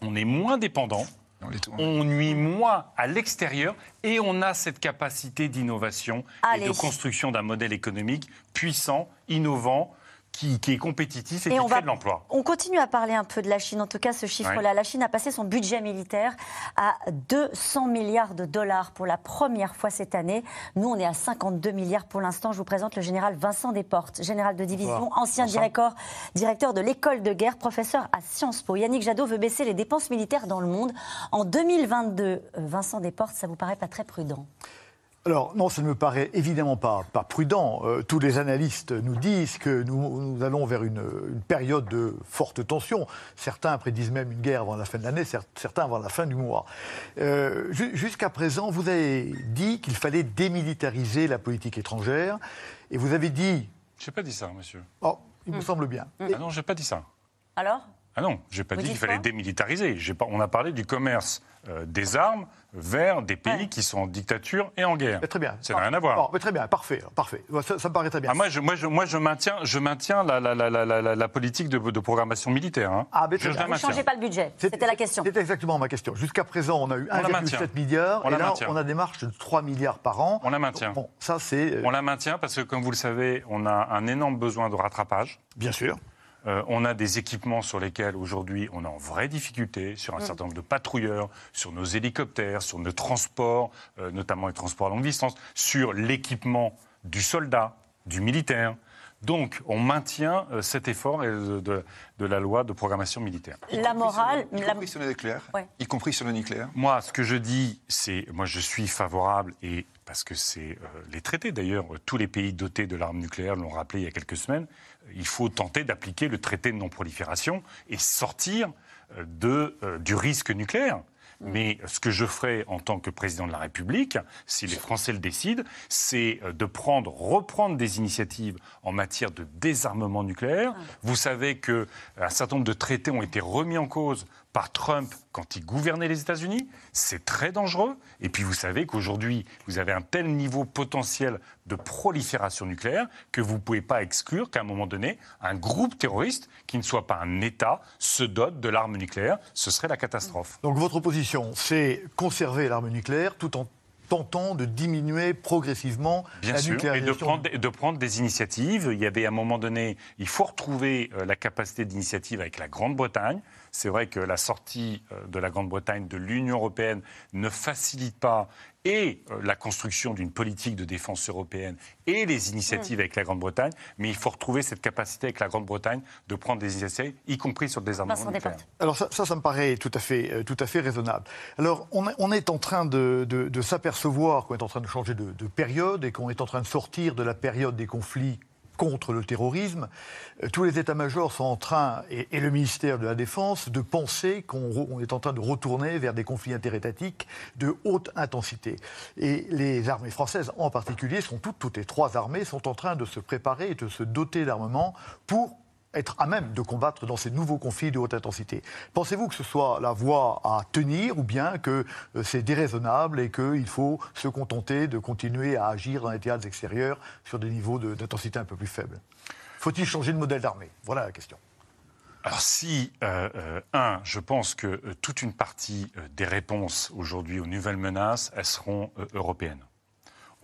on est moins dépendant. On nuit moins à l'extérieur et on a cette capacité d'innovation et de construction d'un modèle économique puissant, innovant, qui, qui est compétitif et, Et qui on crée va- de l'emploi. On continue à parler un peu de la Chine, en tout cas ce chiffre-là. La Chine a passé son budget militaire à 200 milliards de dollars pour la première fois cette année. Nous, on est à 52 milliards pour l'instant. Je vous présente le général Vincent Desportes, général de division, Bonsoir. ancien Bonsoir. directeur, directeur de l'école de guerre, professeur à Sciences Po. Yannick Jadot veut baisser les dépenses militaires dans le monde. En 2022, euh, Vincent Desportes, ça vous paraît pas très prudent? Alors non, ça ne me paraît évidemment pas, pas prudent. Euh, tous les analystes nous disent que nous, nous allons vers une, une période de forte tension. Certains prédisent même une guerre avant la fin de l'année, cer- certains avant la fin du mois. Euh, ju- Jusqu'à présent, vous avez dit qu'il fallait démilitariser la politique étrangère, et vous avez dit... Je n'ai pas dit ça, monsieur. Oh, il me Hmm. semble bien. Ah non, je n'ai pas dit ça. Alors? Ah non, je n'ai pas Vous dit qu'il fallait démilitariser. Pas, on a parlé du commerce euh, des armes vers des pays qui sont en dictature et en guerre. Très bien. Ça n'a rien à voir. Mais très bien, parfait, parfait. Ça, ça me paraît très bien. Ah, moi, je, moi, je, moi, je maintiens, je maintiens la, la, la, la, la, la politique de, de programmation militaire. hein. Ah, mais je, bien. Vous maintiens. changez pas le budget. C'était la question. C'est exactement ma question. Jusqu'à présent, on a eu On la maintient. 1,7 milliard, On et la là, maintient. on a des marches de 3 milliards par an. On la maintient. Bon, ça, c'est... euh, On la maintient parce que, comme vous le savez, on a un énorme besoin de rattrapage. Bien sûr. Euh, on a des équipements sur lesquels aujourd'hui on est en vraie difficulté, sur un Mm. certain nombre de patrouilleurs, sur nos hélicoptères, sur nos transports, euh, notamment les transports à longue distance, sur l'équipement du soldat, du militaire. Donc on maintient euh, cet effort de, de la loi de programmation militaire. La morale. Y compris sur le nucléaire. Ouais. Y compris sur le nucléaire. Moi, ce que je dis, c'est, moi, je suis favorable et parce que c'est euh, les traités d'ailleurs, tous les pays dotés de l'arme nucléaire l'ont rappelé il y a quelques semaines. Il faut tenter d'appliquer le traité de non-prolifération et sortir euh, de, euh, du risque nucléaire. Mais ce que je ferai en tant que président de la République, si les Français le décident, c'est euh, de prendre, reprendre des initiatives en matière de désarmement nucléaire. Vous savez que un certain nombre de traités ont été remis en cause par Trump quand il gouvernait les États-Unis. C'est très dangereux. Et puis vous savez qu'aujourd'hui, vous avez un tel niveau potentiel de prolifération nucléaire que vous ne pouvez pas exclure qu'à un moment donné, un groupe terroriste qui ne soit pas un État se dote de l'arme nucléaire. Ce serait la catastrophe. Donc votre position, c'est conserver l'arme nucléaire tout en tentant de diminuer progressivement Bien la sûr, et de nucléarisation. prendre, de prendre des initiatives. Il y avait à un moment donné, il faut retrouver euh, la capacité d'initiative avec la Grande-Bretagne C'est vrai que la sortie euh, de la Grande-Bretagne de l'Union européenne ne facilite pas et euh, la construction d'une politique de défense européenne et les initiatives avec la Grande-Bretagne, mais il faut retrouver cette capacité avec la Grande-Bretagne de prendre des initiatives, y compris sur le désarmement nucléaire. Alors ça, ça, me paraît tout à fait, euh, tout à fait raisonnable. Alors on, est en train de, s'apercevoir qu'on est en train de changer de, de période et qu'on est en train de sortir de la période des conflits contre le terrorisme, euh, tous les états-majors sont en train, et, le ministère de la Défense, de penser qu'on est en train de retourner vers des conflits interétatiques de haute intensité. Et les armées françaises en particulier, sont toutes, toutes les trois armées, sont en train de se préparer et de se doter d'armements pour être à même de combattre dans ces nouveaux conflits de haute intensité. Pensez-vous que ce soit la voie à tenir ou bien que euh, c'est déraisonnable et qu'il faut se contenter de continuer à agir dans les théâtres extérieurs sur des niveaux d'intensité un peu plus faibles? Faut-il changer de modèle d'armée? Voilà la question. Alors si, euh, euh, un, je pense que toute une partie des réponses aujourd'hui aux nouvelles menaces, elles seront européennes.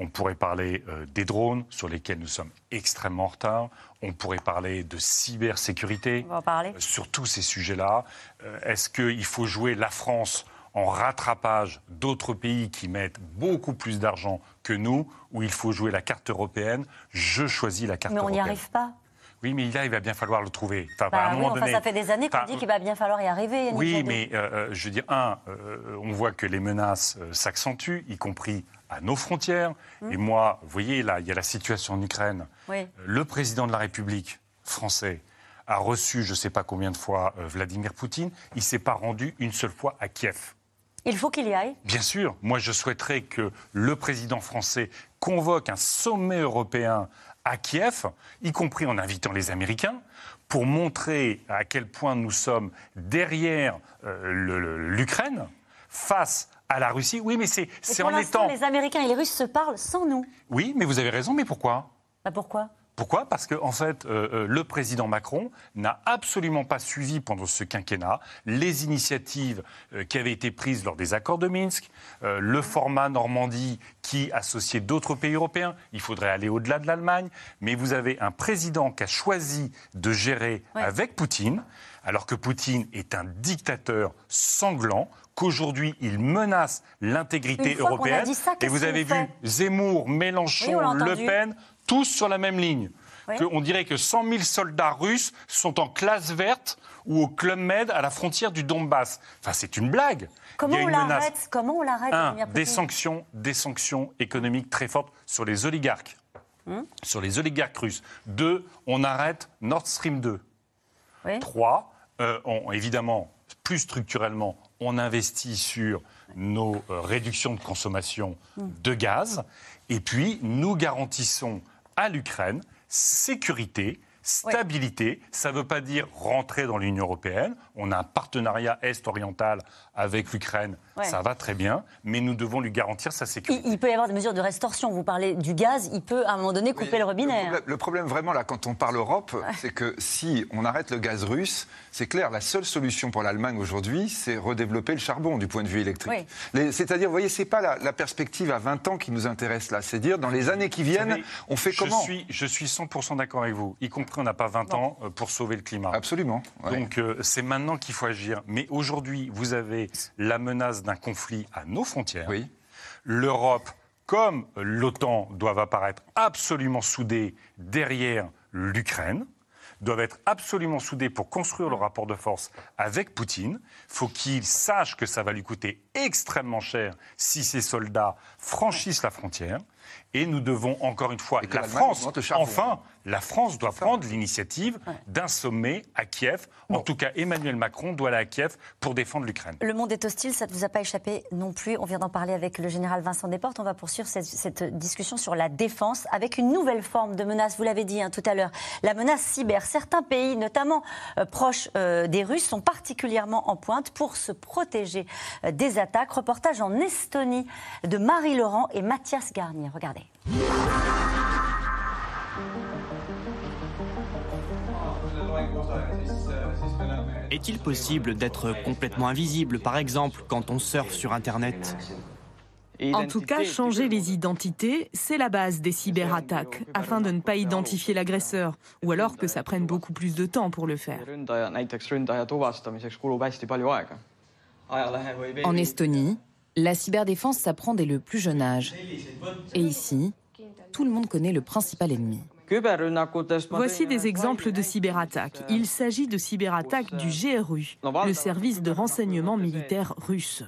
On pourrait parler euh, des drones sur lesquels nous sommes extrêmement en retard. On pourrait parler de cybersécurité parler. Euh, sur tous ces sujets-là. Euh, est-ce qu'il faut jouer la France en rattrapage d'autres pays qui mettent beaucoup plus d'argent que nous, ou il faut jouer la carte européenne? Je choisis la carte européenne. Mais on n'y arrive pas. Oui, mais là, il va bien falloir le trouver. Enfin, à un bah moment donné, ça fait des années qu'on dit qu'il va bien falloir y arriver. Oui, mais je veux dire, un, on voit que les menaces s'accentuent, y compris à nos frontières. Mmh. Et moi, vous voyez, là, il y a la situation en Ukraine. Le président de la République français a reçu, je ne sais pas combien de fois, euh, Vladimir Poutine. Il ne s'est pas rendu une seule fois à Kiev. Il faut qu'il y aille Bien sûr. Moi, je souhaiterais que le président français convoque un sommet européen à Kiev, y compris en invitant les Américains, pour montrer à quel point nous sommes derrière euh, l'Ukraine face à la Russie. Oui, mais c'est en étant. Les Américains et les Russes se parlent sans nous. Oui, mais vous avez raison, mais pourquoi? Bah Pourquoi? Pourquoi? Parce que en fait, euh, euh, le président Macron n'a absolument pas suivi pendant ce quinquennat les initiatives euh, qui avaient été prises lors des accords de Minsk, le format Normandie qui associait d'autres pays européens. Il faudrait aller au-delà de l'Allemagne, mais vous avez un président qui a choisi de gérer avec Poutine, alors que Poutine est un dictateur sanglant qu'aujourd'hui il menace l'intégrité européenne. et vous avez vu Zemmour, Mélenchon, Le Pen, tous sur la même ligne. on dirait que 100 000 soldats russes sont en classe verte ou au Club Med à la frontière du Donbass. Enfin, c'est une blague. Comment on l'arrête? Comment on l'arrête des sanctions, des sanctions économiques très fortes sur les oligarques, hmm? Sur les oligarques russes. Deux, on arrête Nord Stream 2. Trois, euh, évidemment, plus structurellement, on investit sur nos euh, réductions de consommation de gaz, et puis nous garantissons à l'Ukraine sécurité, stabilité. Ça ne veut pas dire rentrer dans l'Union européenne. On a un partenariat est-oriental avec l'Ukraine. Ça va très bien, mais nous devons lui garantir sa sécurité. Il, peut y avoir des mesures de restauration. Vous parlez du gaz, il peut à un moment donné couper le robinet. Hein. Le problème, vraiment là, quand on parle Europe, c'est que si on arrête le gaz russe, c'est clair, la seule solution pour l'Allemagne aujourd'hui, c'est redévelopper le charbon du point de vue électrique. C'est-à-dire, vous voyez, c'est pas la, perspective à 20 ans qui nous intéresse là. C'est dire, dans les années qui viennent, on fait comment suis, Je suis 100% d'accord avec vous, y compris on n'a pas 20 ans euh, pour sauver le climat. Absolument. Donc euh, c'est maintenant qu'il faut agir. Mais aujourd'hui, vous avez la menace d'un conflit à nos frontières. Oui. L'Europe, comme l'OTAN, doivent apparaître absolument soudées derrière l'Ukraine doivent être absolument soudés pour construire le rapport de force avec Poutine. faut qu'il sache que ça va lui coûter extrêmement cher si ces soldats franchissent la frontière. Et nous devons encore une fois, la France, enfin, la France doit prendre l'initiative d'un sommet à Kiev. En tout cas, Emmanuel Macron doit aller à Kiev pour défendre l'Ukraine. Le monde est hostile, ça ne vous a pas échappé non plus. On vient d'en parler avec le général Vincent Desportes. On va poursuivre cette, discussion sur la défense avec une nouvelle forme de menace. Vous l'avez dit hein, tout à l'heure, la menace cyber. Certains pays, notamment euh, proches euh, des Russes, sont particulièrement en pointe pour se protéger euh, des attaques. Reportage en Estonie de Marie Laurent et Mathias Garnier. Regardez. Est-il possible d'être complètement invisible, par exemple, quand on surfe sur Internet En tout cas, changer les identités, c'est la base des cyberattaques, afin de ne pas identifier l'agresseur, ou alors que ça prenne beaucoup plus de temps pour le faire. En Estonie, la cyberdéfense s'apprend dès le plus jeune âge. Et ici, tout le monde connaît le principal ennemi. Voici des exemples de cyberattaques. Il s'agit de cyberattaques du GRU, le service de renseignement militaire russe.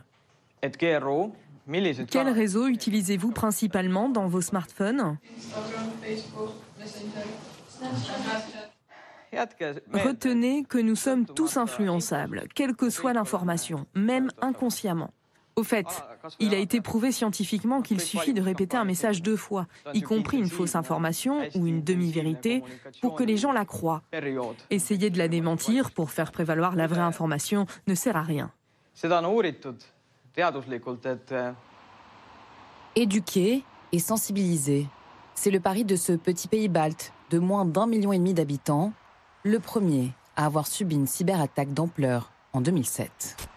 Quel réseau utilisez-vous principalement dans vos smartphones? Retenez que nous sommes tous influençables, quelle que soit l'information, même inconsciemment. Au fait, il a été prouvé scientifiquement qu'il suffit de répéter un message deux fois, y compris une fausse information ou une demi-vérité, pour que les gens la croient. Essayer de la démentir pour faire prévaloir la vraie information ne sert à rien. Éduquer et sensibiliser. C'est le pari de ce petit pays balte de moins d'un million et demi d'habitants, le premier à avoir subi une cyberattaque d'ampleur en 2007.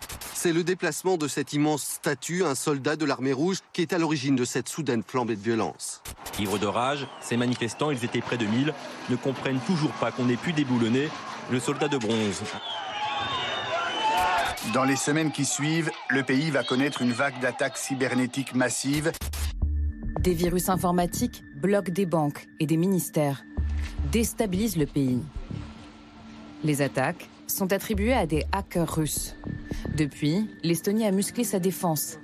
C'est le déplacement de cette immense statue, un soldat de l'armée rouge, qui est à l'origine de cette soudaine flambée de violence. Ivres de rage, ces manifestants, ils étaient près de 1000, ne comprennent toujours pas qu'on ait pu déboulonner le soldat de bronze. Dans les semaines qui suivent, le pays va connaître une vague d'attaques cybernétiques massives. Des virus informatiques bloquent des banques et des ministères, déstabilisent le pays. Les attaques sont attribuées à des hackers russes. Depuis, l'Estonie a musclé sa défense.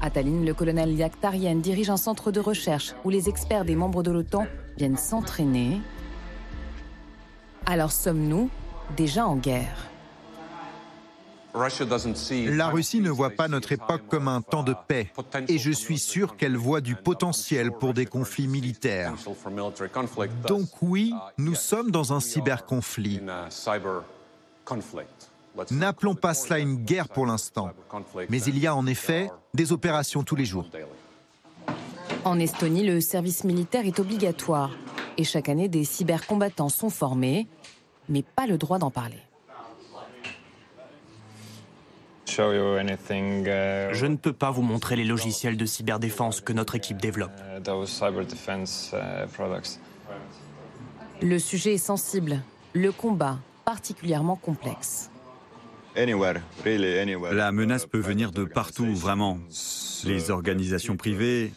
À Tallinn, le colonel Yaktarien dirige un centre de recherche où les experts des membres de l'OTAN viennent s'entraîner. Alors sommes-nous déjà en guerre? La Russie ne voit pas notre époque comme un temps de paix. Et je suis sûr qu'elle voit du potentiel pour des conflits militaires. Donc oui, nous sommes dans un cyberconflit. N'appelons pas cela une guerre pour l'instant, mais il y a en effet des opérations tous les jours. En Estonie, le service militaire est obligatoire. Et chaque année, des cybercombattants sont formés, mais pas le droit d'en parler. Je ne peux pas vous montrer les logiciels de cyberdéfense que notre équipe développe. Uh, uh, le sujet est sensible, le combat particulièrement complexe. La menace peut venir de partout, vraiment. Les organisations privées,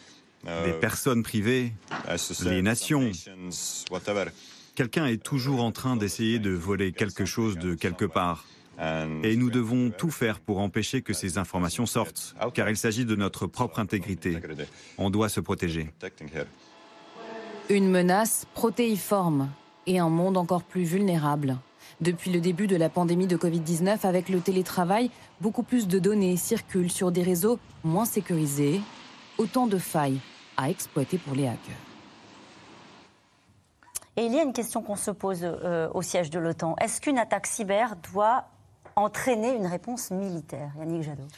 des personnes privées, les nations. Quelqu'un est toujours en train d'essayer de voler quelque chose de quelque part. Et nous devons tout faire pour empêcher que ces informations sortent, car il s'agit de notre propre intégrité. On doit se protéger. Une menace protéiforme et un monde encore plus vulnérable. Depuis le début de la pandémie de Covid-19, avec le télétravail, beaucoup plus de données circulent sur des réseaux moins sécurisés. Autant de failles à exploiter pour les hackers. Et il y a une question qu'on se pose euh, au siège de l'OTAN. Est-ce qu'une attaque cyber doit entraîner une réponse militaire Yannick Jadot?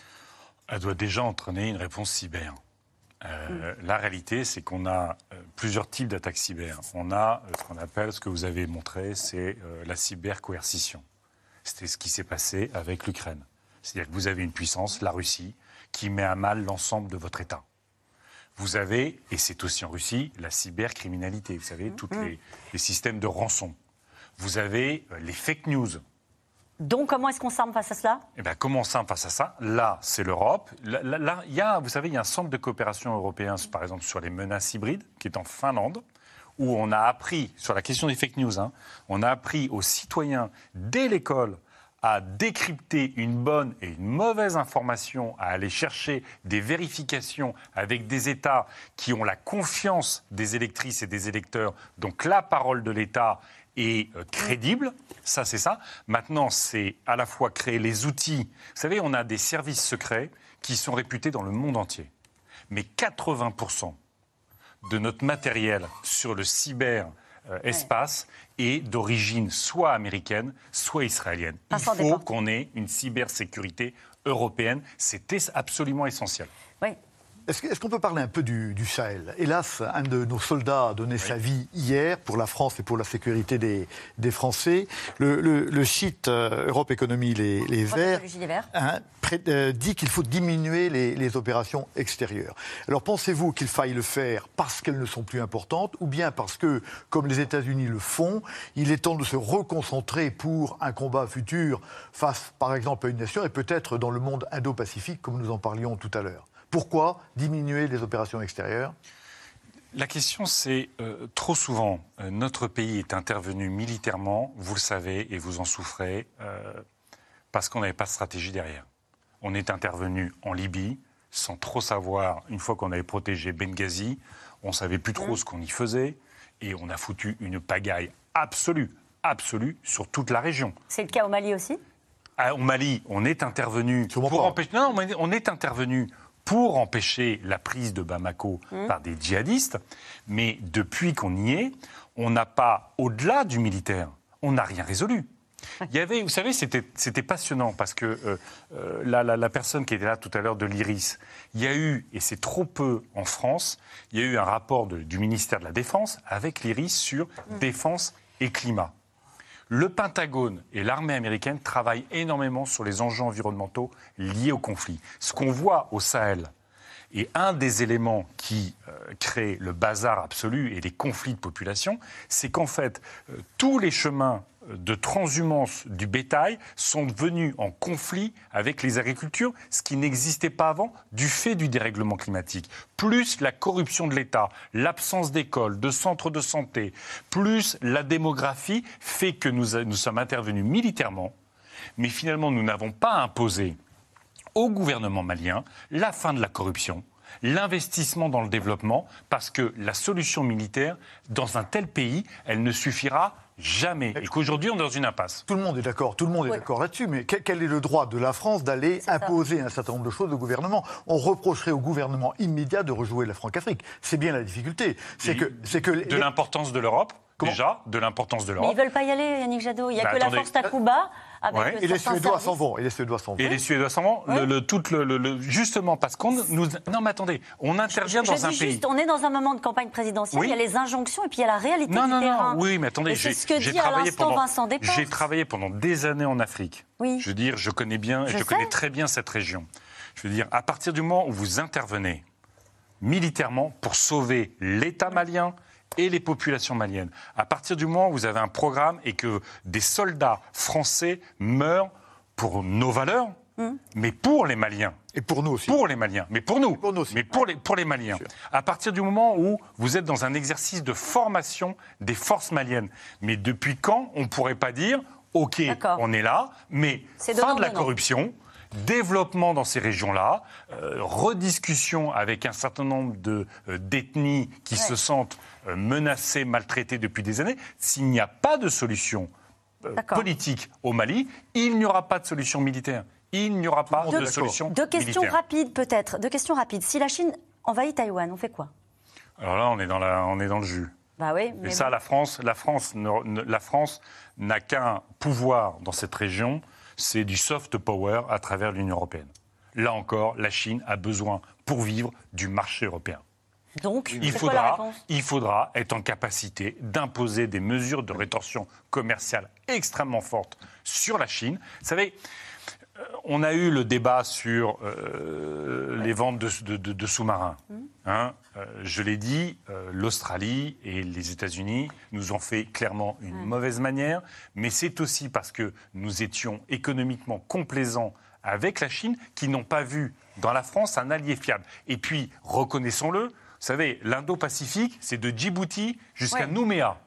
Elle doit déjà entraîner une réponse cyber. Euh, mm. La réalité, c'est qu'on a euh, plusieurs types d'attaques cyber. On a euh, ce qu'on appelle, ce que vous avez montré, c'est la cybercoercition. C'était ce qui s'est passé avec l'Ukraine. C'est-à-dire que vous avez une puissance, la Russie, qui met à mal l'ensemble de votre État. Vous avez, et c'est aussi en Russie, la cybercriminalité. Vous savez, mm. tous mm. les, les, systèmes de rançon. Vous avez les fake news. Donc, comment est-ce qu'on s'arme face à cela? Eh bien, comment on s'arme face à ça? Là, c'est l'Europe. Là, il y a, vous savez, il y a un centre de coopération européen, par exemple, sur les menaces hybrides, qui est en Finlande, où on a appris, sur la question des fake news, hein, on a appris aux citoyens, dès l'école, à décrypter une bonne et une mauvaise information, à aller chercher des vérifications avec des États qui ont la confiance des électrices et des électeurs, donc la parole de l'État et euh, crédible. Ça, c'est ça. Maintenant, c'est à la fois créer les outils. Vous savez, on a des services secrets qui sont réputés dans le monde entier. Mais 80% de notre matériel sur le cyber euh, espace est d'origine soit américaine, soit israélienne. Il faut qu'on ait une cybersécurité européenne. C'est absolument essentiel. Oui, Est-ce qu'on peut parler un peu du, Sahel? Hélas, un de nos soldats a donné sa vie hier pour la France et pour la sécurité des, Français. Le, site euh, Europe Économie Les, les Verts hein, euh, dit qu'il faut diminuer les, opérations extérieures. Alors pensez-vous qu'il faille le faire parce qu'elles ne sont plus importantes ou bien parce que, comme les États-Unis le font, il est temps de se reconcentrer pour un combat futur face, par exemple, à une nation et peut-être dans le monde indo-pacifique, comme nous en parlions tout à l'heure? Pourquoi diminuer les opérations extérieures? La question, c'est euh, trop souvent, euh, notre pays est intervenu militairement, vous le savez et vous en souffrez, euh, parce qu'on n'avait pas de stratégie derrière. On est intervenu en Libye sans trop savoir, une fois qu'on avait protégé Benghazi, on ne savait plus trop ce qu'on y faisait, et on a foutu une pagaille absolue, absolue sur toute la région. C'est le cas au Mali aussi? Ah, Au Mali, on est intervenu pour empêcher. Non, on est intervenu pour empêcher la prise de Bamako mmh. par des djihadistes. Mais depuis qu'on y est, on n'a pas, au-delà du militaire, on n'a rien résolu. Il y avait, vous savez, c'était passionnant parce que euh, euh, la, personne qui était là tout à l'heure de l'IRIS, il y a eu, et c'est trop peu en France, il y a eu un rapport du ministère de la Défense avec l'IRIS sur mmh. défense et climat. Le Pentagone et l'armée américaine travaillent énormément sur les enjeux environnementaux liés au conflit. Ce qu'on voit au Sahel, et un des éléments qui euh, crée le bazar absolu et les conflits de population, c'est qu'en fait, euh, tous les chemins de transhumance du bétail sont venus en conflit avec les agricultures, ce qui n'existait pas avant du fait du dérèglement climatique. Plus la corruption de l'État, l'absence d'écoles, de centres de santé, plus la démographie fait que nous, nous sommes intervenus militairement, mais finalement nous n'avons pas imposé au gouvernement malien la fin de la corruption, l'investissement dans le développement, parce que la solution militaire, dans un tel pays, elle ne suffira jamais. Et qu'aujourd'hui, on est dans une impasse. Tout le monde est d'accord, tout le monde est d'accord là-dessus. Mais quel est le droit de la France d'aller imposer un certain nombre de choses au gouvernement? On reprocherait au gouvernement immédiat de rejouer la Franc-Afrique. C'est bien la difficulté. C'est que, c'est que de l'importance de l'Europe. déjà, de l'importance de l'Europe. Mais ils veulent pas y aller, Yannick Jadot. Il n'y a bah, que la force Takuba et les Suédois s'en vont. Et les Suédois s'en vont. Et les Suédois s'en vont. Le, tout le, justement parce qu'on nous. Non, mais attendez, on intervient dans un pays. on est dans un moment de campagne présidentielle. Il y a les injonctions et puis il y a la réalité non, du non, terrain. Non, oui, mais attendez, j'ai travaillé pendant. J'ai travaillé pendant des années en Afrique. Oui. Je veux dire, je connais bien, je, je connais très bien cette région. Je veux dire, à partir du moment où vous intervenez militairement pour sauver l'État malien, et les populations maliennes. À partir du moment où vous avez un programme et que des soldats français meurent pour nos valeurs, hmm. mais pour les Maliens. Et pour nous aussi. Pour les Maliens, mais pour nous. Pour nous aussi. Mais pour les, pour les Maliens. À partir du moment où vous êtes dans un exercice de formation des forces maliennes. Mais depuis quand on ne pourrait pas dire, OK, on est là, mais fin de la corruption, développement dans ces régions-là, euh, rediscussion avec un certain nombre de euh, d'ethnies qui se sentent euh, menacées, maltraitées depuis des années. S'il n'y a pas de solution politique au Mali, il n'y aura pas de solution militaire. Il n'y aura pas de solution Deux questions rapides peut-être. Deux questions rapides. Si la Chine envahit Taïwan, on fait quoi? Alors là, on est dans, la, on est dans le jus. Bah oui, mais Et ça, la France, la France, la France n'a qu'un pouvoir dans cette région, c'est du soft power à travers l'Union européenne. Là encore, la Chine a besoin, pour vivre, du marché européen. Donc, il faudra, il faudra être en capacité d'imposer des mesures de rétorsion commerciale extrêmement fortes sur la Chine. Vous savez, euh, on a eu le débat sur euh, les ventes de, sous-marins. Mmh. Hein. Euh, je l'ai dit, l'Australie et les États-Unis nous ont fait clairement une mauvaise manière, mais c'est aussi parce que nous étions économiquement complaisants avec la Chine qui n'ont pas vu dans la France un allié fiable. Et puis, reconnaissons-le, savez, l'Indo-Pacifique, c'est de Djibouti jusqu'à Nouméa.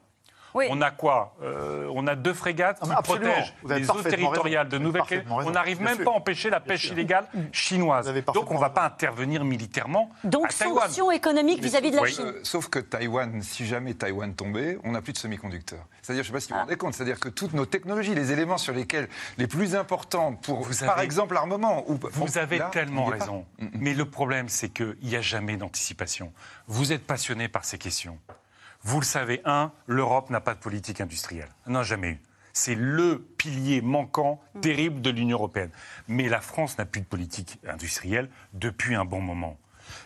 On a quoi euh, On a deux frégates qui protègent les eaux territoriales de Nouvelle-Calédonie. On n'arrive même pas à empêcher la pêche illégale chinoise. Donc on ne va pas intervenir militairement. Donc sanctions économiques vis-à-vis de la Chine. Euh, sauf que Taïwan, si jamais Taïwan tombait, on n'a plus de semi-conducteurs. C'est-à-dire, je ne sais pas si vous vous ah. rendez compte, c'est-à-dire que toutes nos technologies, les éléments sur lesquels les plus importants pour, par exemple, l'armement. Vous avez tellement raison. Mais le problème, c'est qu'il n'y a jamais d'anticipation. Vous êtes passionné par ces questions. Vous le savez, un, l'Europe n'a pas de politique industrielle. Non, jamais eu. C'est le pilier manquant terrible de l'Union européenne. Mais la France n'a plus de politique industrielle depuis un bon moment.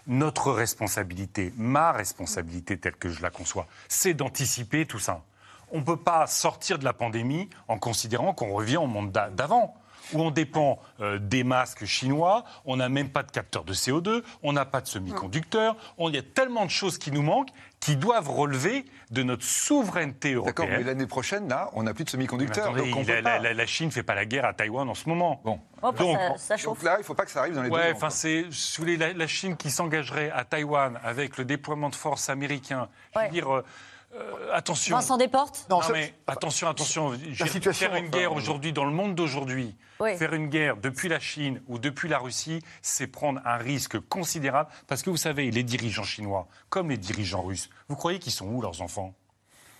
Notre responsabilité, ma responsabilité telle que je la conçois, c'est d'anticiper tout ça. On ne peut pas sortir de la pandémie en considérant qu'on revient au monde d'avant où on dépend euh, des masques chinois, on n'a même pas de capteur de CO2, on n'a pas de semi-conducteurs, il y a tellement de choses qui nous manquent qui doivent relever de notre souveraineté européenne. D'accord, mais l'année prochaine, là, on n'a plus de semi-conducteurs. la, Chine ne fait pas la guerre à Taïwan en ce moment. Bon. Oh, bah, donc, ça, chauffe. là, il ne faut pas que ça arrive dans les ouais, enfin, c'est, si vous voulez, la, Chine qui s'engagerait à Taïwan avec le déploiement de forces américains, je veux dire... Euh, euh, attention. Vincent Desportes Non, mais attention, attention. La situation, faire une guerre aujourd'hui, dans le monde d'aujourd'hui, faire une guerre depuis la Chine ou depuis la Russie, c'est prendre un risque considérable. Parce que vous savez, les dirigeants chinois, comme les dirigeants russes, vous croyez qu'ils sont où leurs enfants?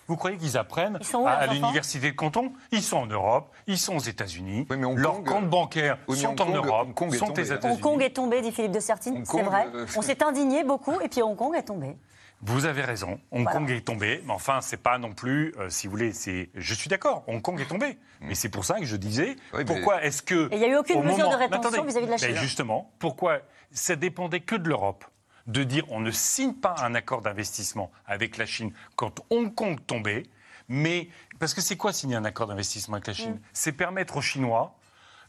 Vous croyez qu'ils apprennent à, l'université de Canton? Ils sont en Europe, ils sont aux États-Unis. Leurs comptes bancaires sont en Europe, sont aux États-Unis. Hong Kong est tombé, dit Philippe de Sertine, c'est vrai. Euh, On s'est indigné beaucoup, et puis Hong Kong est tombé. Vous avez raison. Hong Kong est tombé, mais enfin, c'est pas non plus, euh, si vous voulez, c'est. Je suis d'accord. Hong Kong est tombé, [LAUGHS] mais c'est pour ça que je disais. pourquoi est-ce que Il n'y a eu aucune mesure de rétention vis-à-vis de la Chine. justement, pourquoi ça dépendait que de l'Europe de dire on ne signe pas un accord d'investissement avec la Chine quand Hong Kong tombait, mais parce que c'est quoi signer un accord d'investissement avec la Chine? Mm. C'est permettre aux Chinois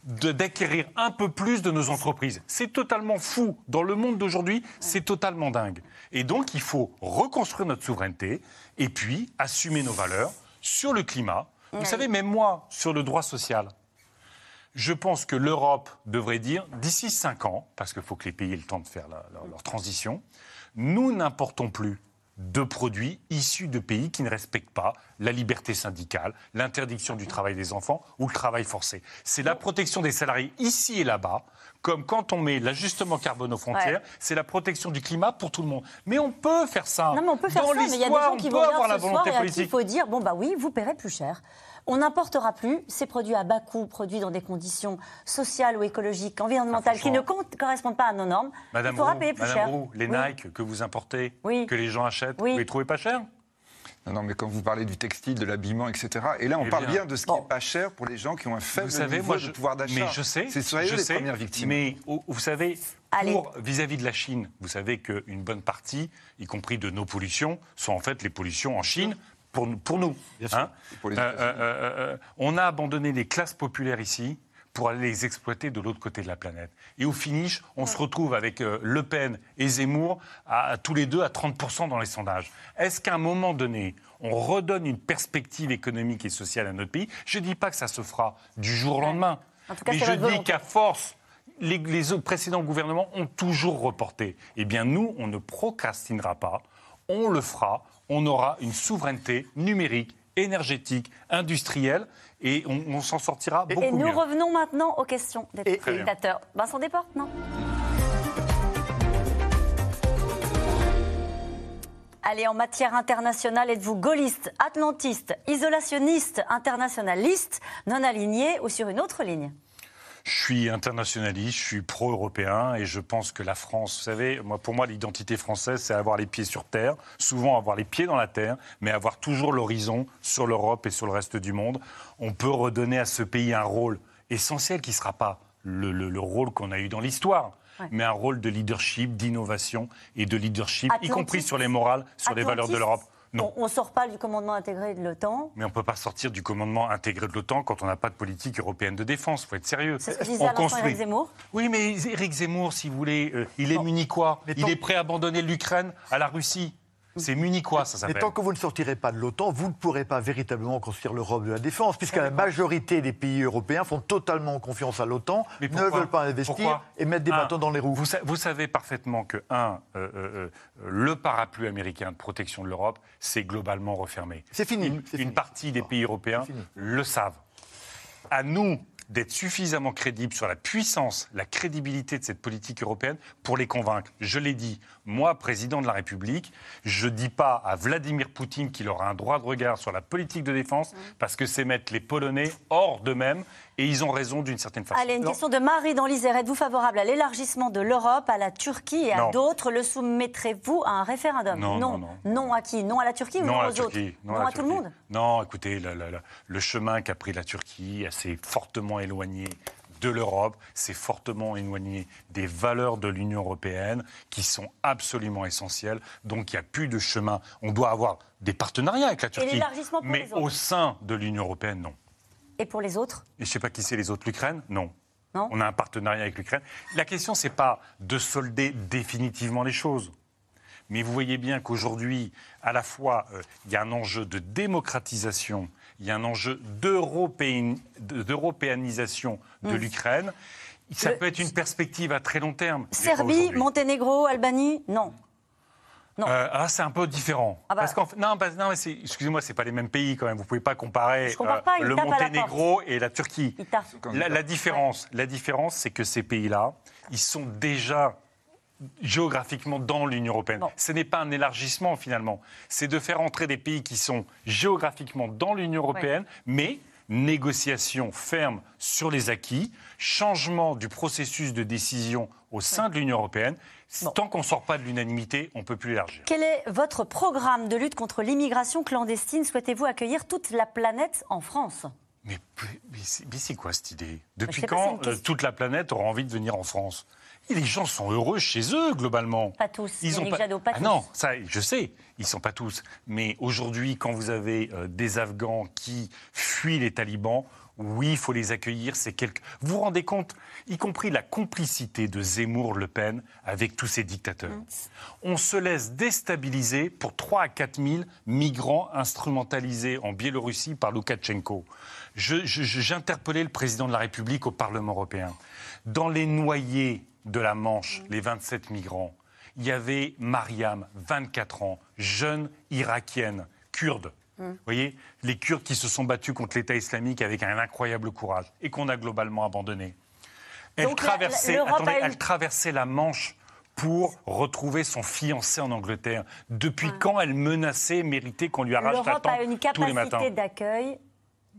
d'acquérir un peu plus de nos entreprises. C'est totalement fou. Dans le monde d'aujourd'hui, c'est totalement dingue. Et donc, il faut reconstruire notre souveraineté et puis assumer nos valeurs sur le climat. Vous savez, même moi, sur le droit social, je pense que l'Europe devrait dire, d'ici cinq ans, parce qu'il faut que les pays aient le temps de faire leur transition, nous n'importons plus de produits issus de pays qui ne respectent pas la liberté syndicale, l'interdiction du travail des enfants ou le travail forcé. C'est la protection des salariés ici et là-bas, comme quand on met l'ajustement carbone aux frontières, c'est la protection du climat pour tout le monde. Mais on peut faire ça. Non, mais on peut faire ça, mais il y a des gens qui vont avoir la volonté politique. Il faut dire, bon bah oui, vous paierez plus cher. On n'importera plus ces produits à bas coût, produits dans des conditions sociales ou écologiques, environnementales, ah, qui ne correspondent pas à nos normes. Madame il faudra payer plus cher. les Nike que vous importez, que les gens achètent, vous les trouvez pas chers? Non, mais quand vous parlez du textile, de l'habillement, etc. Et là, on eh parle bien, de ce qui n'est pas cher pour les gens qui ont un faible niveau de pouvoir d'achat. Mais je sais, c'est je les sais, premières victimes. Mais vous savez, vis-à-vis de la Chine, vous savez qu'une bonne partie, y compris de nos pollutions, sont en fait les pollutions en Chine pour, pour nous. Hein. Euh, euh, euh, on a abandonné les classes populaires ici pour aller les exploiter de l'autre côté de la planète. Et au finish, on se retrouve avec Le Pen et Zemmour, à, tous les deux à 30% dans les sondages. Est-ce qu'à un moment donné, on redonne une perspective économique et sociale à notre pays? Je ne dis pas que ça se fera du jour au lendemain, mais je dis qu'à force les, les, précédents gouvernements ont toujours reporté. Eh bien, nous, on ne procrastinera pas. On le fera on aura une souveraineté numérique, énergétique, industrielle, et on, s'en sortira beaucoup mieux. Et nous revenons maintenant aux questions des spectateurs. Vincent Desportes, non Allez, en matière internationale, êtes-vous gaulliste, atlantiste, isolationniste, internationaliste, non aligné ou sur une autre ligne je suis internationaliste, je suis pro-européen et je pense que la France, vous savez, moi, pour moi, l'identité française, c'est avoir les pieds sur terre, souvent avoir les pieds dans la terre, mais avoir toujours l'horizon sur l'Europe et sur le reste du monde. On peut redonner à ce pays un rôle essentiel qui ne sera pas le, rôle qu'on a eu dans l'histoire. mais un rôle de leadership, d'innovation et de leadership, y compris sur les morales, sur les valeurs de l'Europe. On ne sort pas du commandement intégré de l'OTAN. Mais on ne peut pas sortir du commandement intégré de l'OTAN quand on n'a pas de politique européenne de défense. Il faut être sérieux. C'est ce que disait Éric Zemmour. Oui, mais Éric Zemmour, si vous voulez, euh, il est munichois. Il est prêt à abandonner l'Ukraine à la Russie. C'est munichois, ça s'appelle. Mais tant que vous ne sortirez pas de l'OTAN, vous ne pourrez pas véritablement construire l'Europe de la défense, puisque la majorité des pays européens font totalement confiance à l'OTAN, ne veulent pas investir et mettre des bâtons dans les roues. Vous, savez parfaitement que, un, euh, euh, euh, le parapluie américain de protection de l'Europe, c'est globalement refermé. C'est fini. Une, partie des pays européens le savent. À nous d'être suffisamment crédibles sur la puissance, la crédibilité de cette politique européenne pour les convaincre. Je l'ai dit, moi, président de la République, je ne dis pas à Vladimir Poutine qu'il aura un droit de regard sur la politique de défense, parce que c'est mettre les Polonais hors d'eux-mêmes, et ils ont raison d'une certaine façon. Allez, une question de Marie dans l'Isère. Êtes-vous favorable à l'élargissement de l'Europe, à la Turquie et à d'autres? Le soumettrez-vous à un référendum? Non non, non à qui? Non à la Turquie non ou aux autres? Non, à, tout le monde? Non, écoutez, le chemin qu'a pris la Turquie, assez fortement éloigné de l'Europe, c'est fortement éloigné des valeurs de l'Union européenne qui sont absolument essentielles. Donc il n'y a plus de chemin. On doit avoir des partenariats avec la Turquie, mais au sein de l'Union européenne, non. Et pour les autres? Et je ne sais pas qui c'est les autres. L'Ukraine? Non. Non? On a un partenariat avec l'Ukraine. La question, c'est pas de solder définitivement les choses. Mais vous voyez bien qu'aujourd'hui, à la fois, euh, il y a un enjeu de démocratisation, il y a un enjeu d'européanisation de, l'Ukraine. Ça peut être une perspective à très long terme. Serbie, Monténégro, Albanie, non. Non. Euh, ah, c'est un peu différent. Ah bah. Parce non, non excusez-moi, c'est pas les mêmes pays quand même. Vous pouvez pas comparer euh, le Monténégro et la Turquie. La, la, différence, la différence, c'est que ces pays-là, ils sont déjà géographiquement dans l'Union européenne. Ce n'est pas un élargissement finalement, c'est de faire entrer des pays qui sont géographiquement dans l'Union européenne, mais négociation ferme sur les acquis, changement du processus de décision au sein de l'Union européenne. Tant qu'on ne sort pas de l'unanimité, on ne peut plus élargir. Quel est votre programme de lutte contre l'immigration clandestine? Souhaitez-vous accueillir toute la planète en France? Mais, c'est quoi cette idée? Depuis quand euh, toute la planète aura envie de venir en France? Les gens sont heureux chez eux, globalement. Pas tous. Ils ont pas... pas ah non, ça, je sais, ils sont pas tous. Mais aujourd'hui, quand vous avez euh, des Afghans qui fuient les talibans, oui, il faut les accueillir. C'est quelque... Vous vous rendez compte, y compris la complicité de Zemmour-Le Pen avec tous ces dictateurs. Mmh. On se laisse déstabiliser pour 3 à 4 000 migrants instrumentalisés en Biélorussie par Loukachenko. J'interpellais le président de la République au Parlement européen. Dans les noyers de la Manche, les 27 migrants, il y avait Mariam, 24 ans, jeune irakienne, kurde. Vous voyez, les Kurdes qui se sont battus contre l'État islamique avec un incroyable courage et qu'on a globalement abandonné. Elle, traversait, elle traversait la Manche pour retrouver son fiancé en Angleterre. Depuis quand elle menaçait, méritait qu'on lui arrache la tente tous les matins a une capacité d'accueil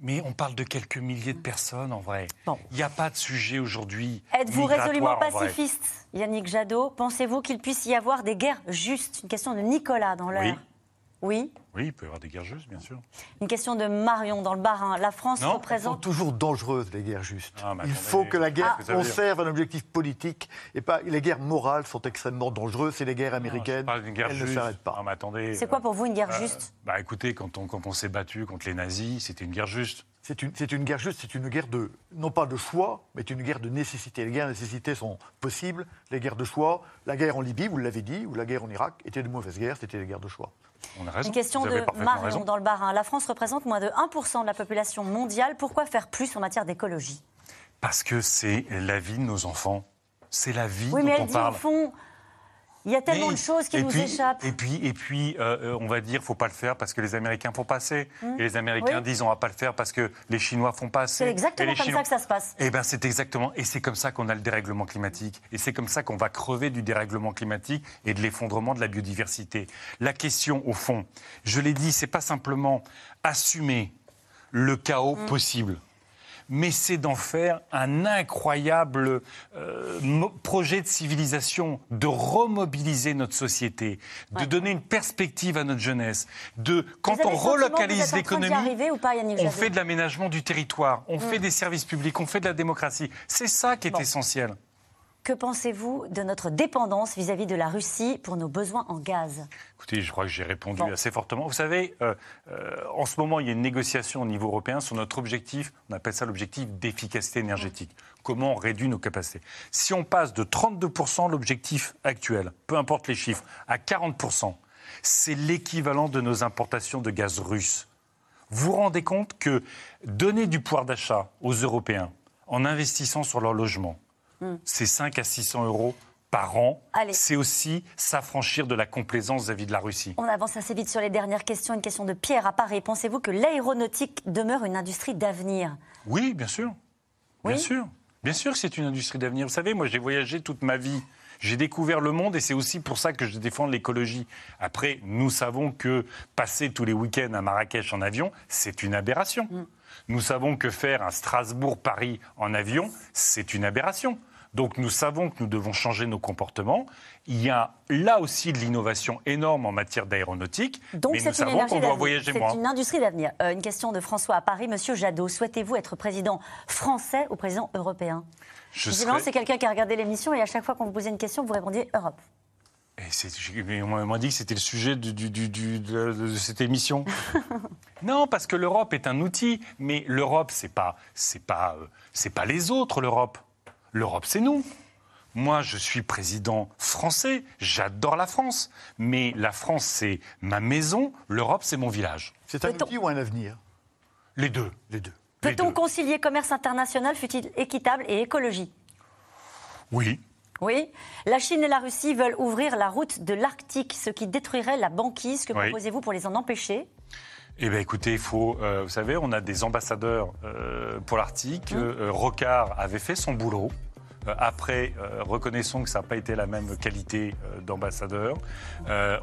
mais on parle de quelques milliers de personnes en vrai. Il n'y a pas de sujet aujourd'hui. Êtes-vous résolument pacifiste, Yannick Jadot? Pensez-vous qu'il puisse y avoir des guerres justes? Une question de Nicolas dans l'heure. Oui. Oui, il peut y avoir des guerres justes, bien sûr. Une question de Marion dans le Bas-Rhin. La France non, représente. sont toujours dangereuses, les guerres justes. Ah, il faut que la guerre conserve un objectif politique et pas. Les guerres morales sont extrêmement dangereuses. C'est les guerres américaines. elles ne s'arrêtent pas. Non, mais attendez, c'est quoi pour vous une guerre euh, juste? Bah écoutez, quand on, quand on s'est battu contre les nazis, c'était une guerre juste. C'est une, une, guerre juste, c'est une guerre de, non pas de choix, mais une guerre de nécessité. Les guerres de nécessité sont possibles, les guerres de choix. La guerre en Libye, vous l'avez dit, ou la guerre en Irak, étaient de mauvaises guerres, c'était des guerres de choix. On a raison. Une question de Marion dans le Bas-Rhin. La France représente moins de 1% de la population mondiale. Pourquoi faire plus en matière d'écologie? Parce que c'est la vie de nos enfants. C'est la vie oui, dont mais on parle. Au fond, il y a tellement de choses qui nous échappent. Et puis, et puis euh, euh, on va dire, faut pas le faire parce que les Américains font passer. Hum. Et les Américains disent, on va pas le faire parce que les Chinois font passer. C'est exactement comme ça que ça se passe. Eh ben, c'est exactement. Et c'est comme ça qu'on a le dérèglement climatique. Et c'est comme ça qu'on va crever du dérèglement climatique et de l'effondrement de la biodiversité. La question, au fond, je l'ai dit, c'est pas simplement assumer le chaos hum. possible mais c'est d'en faire un incroyable euh, projet de civilisation, de remobiliser notre société, de donner une perspective à notre jeunesse, de quand on relocalise l'économie, on fait de l'aménagement du territoire, on fait mm. des services publics, on fait de la démocratie. C'est ça qui est essentiel. Que pensez-vous de notre dépendance vis-à-vis de la Russie pour nos besoins en gaz? Écoutez, je crois que j'ai répondu assez fortement. Vous savez, euh, euh, en ce moment, il y a une négociation au niveau européen sur notre objectif, on appelle ça l'objectif d'efficacité énergétique. Comment on réduit nos capacités? Si on passe de 32% l'objectif actuel, peu importe les chiffres, à 40%, c'est l'équivalent de nos importations de gaz russe. Vous vous rendez compte que donner du pouvoir d'achat aux Européens en investissant sur leur logement, Hmm. c'est 5 à 600 euros par an. C'est aussi s'affranchir de la complaisance vis-à-vis de la Russie. On avance assez vite sur les dernières questions. Une question de Pierre à Paris. Pensez-vous que l'aéronautique demeure une industrie d'avenir? Oui, bien sûr. Bien sûr. Bien sûr que c'est une industrie d'avenir. Vous savez, moi, j'ai voyagé toute ma vie. J'ai découvert le monde et c'est aussi pour ça que je défends l'écologie. Après, nous savons que passer tous les week-ends à Marrakech en avion, c'est une aberration. Hmm. Nous savons que faire un Strasbourg-Paris en avion, c'est une aberration. Donc nous savons que nous devons changer nos comportements. Il y a là aussi de l'innovation énorme en matière d'aéronautique. Donc mais nous savons qu'on doit voyager moins. C'est une industrie d'avenir. Euh, une question de François à Paris. Monsieur Jadot, souhaitez-vous être président français ou président européen? Je serais... c'est quelqu'un qui a regardé l'émission et à chaque fois qu'on vous posait une question, vous répondiez Europe. Et on m'a dit que c'était le sujet de, de, cette émission. [LAUGHS] non, parce que l'Europe est un outil, mais l'Europe, c'est pas, c'est pas, euh, c'est pas les autres. L'Europe, l'Europe, c'est nous. Moi, je suis président français, j'adore la France, mais la France, c'est ma maison, l'Europe, c'est mon village. C'est un outil ou un avenir? Les deux, les deux. Peut-on concilier commerce international, fut-il équitable, et écologie? Oui. Oui. La Chine et la Russie veulent ouvrir la route de l'Arctique, ce qui détruirait la banquise. Que proposez-vous pour les en empêcher? Eh bien, écoutez, il faut, euh, vous savez, on a des ambassadeurs euh, pour l'Arctique. Mmh. Euh, Rocard avait fait son boulot. Euh, après, euh, reconnaissons que ça n'a pas été la même qualité euh, d'ambassadeur.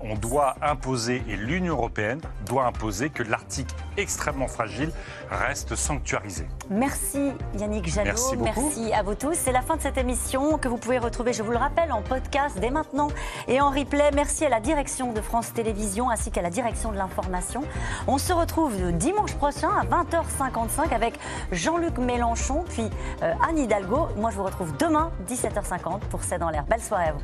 on doit imposer, et l'Union européenne doit imposer que l'Arctique extrêmement fragile reste sanctuarisé. Merci Yannick Jadot. Merci, Merci à vous tous. C'est la fin de cette émission que vous pouvez retrouver, je vous le rappelle, en podcast dès maintenant et en replay. Merci à la direction de France Télévisions ainsi qu'à la direction de l'information. On se retrouve dimanche prochain à 20h55 avec Jean-Luc Mélenchon, puis Anne Hidalgo. Moi, je vous retrouve demain demain, 17h50 pour C'est dans l'air. Belle soirée à vous.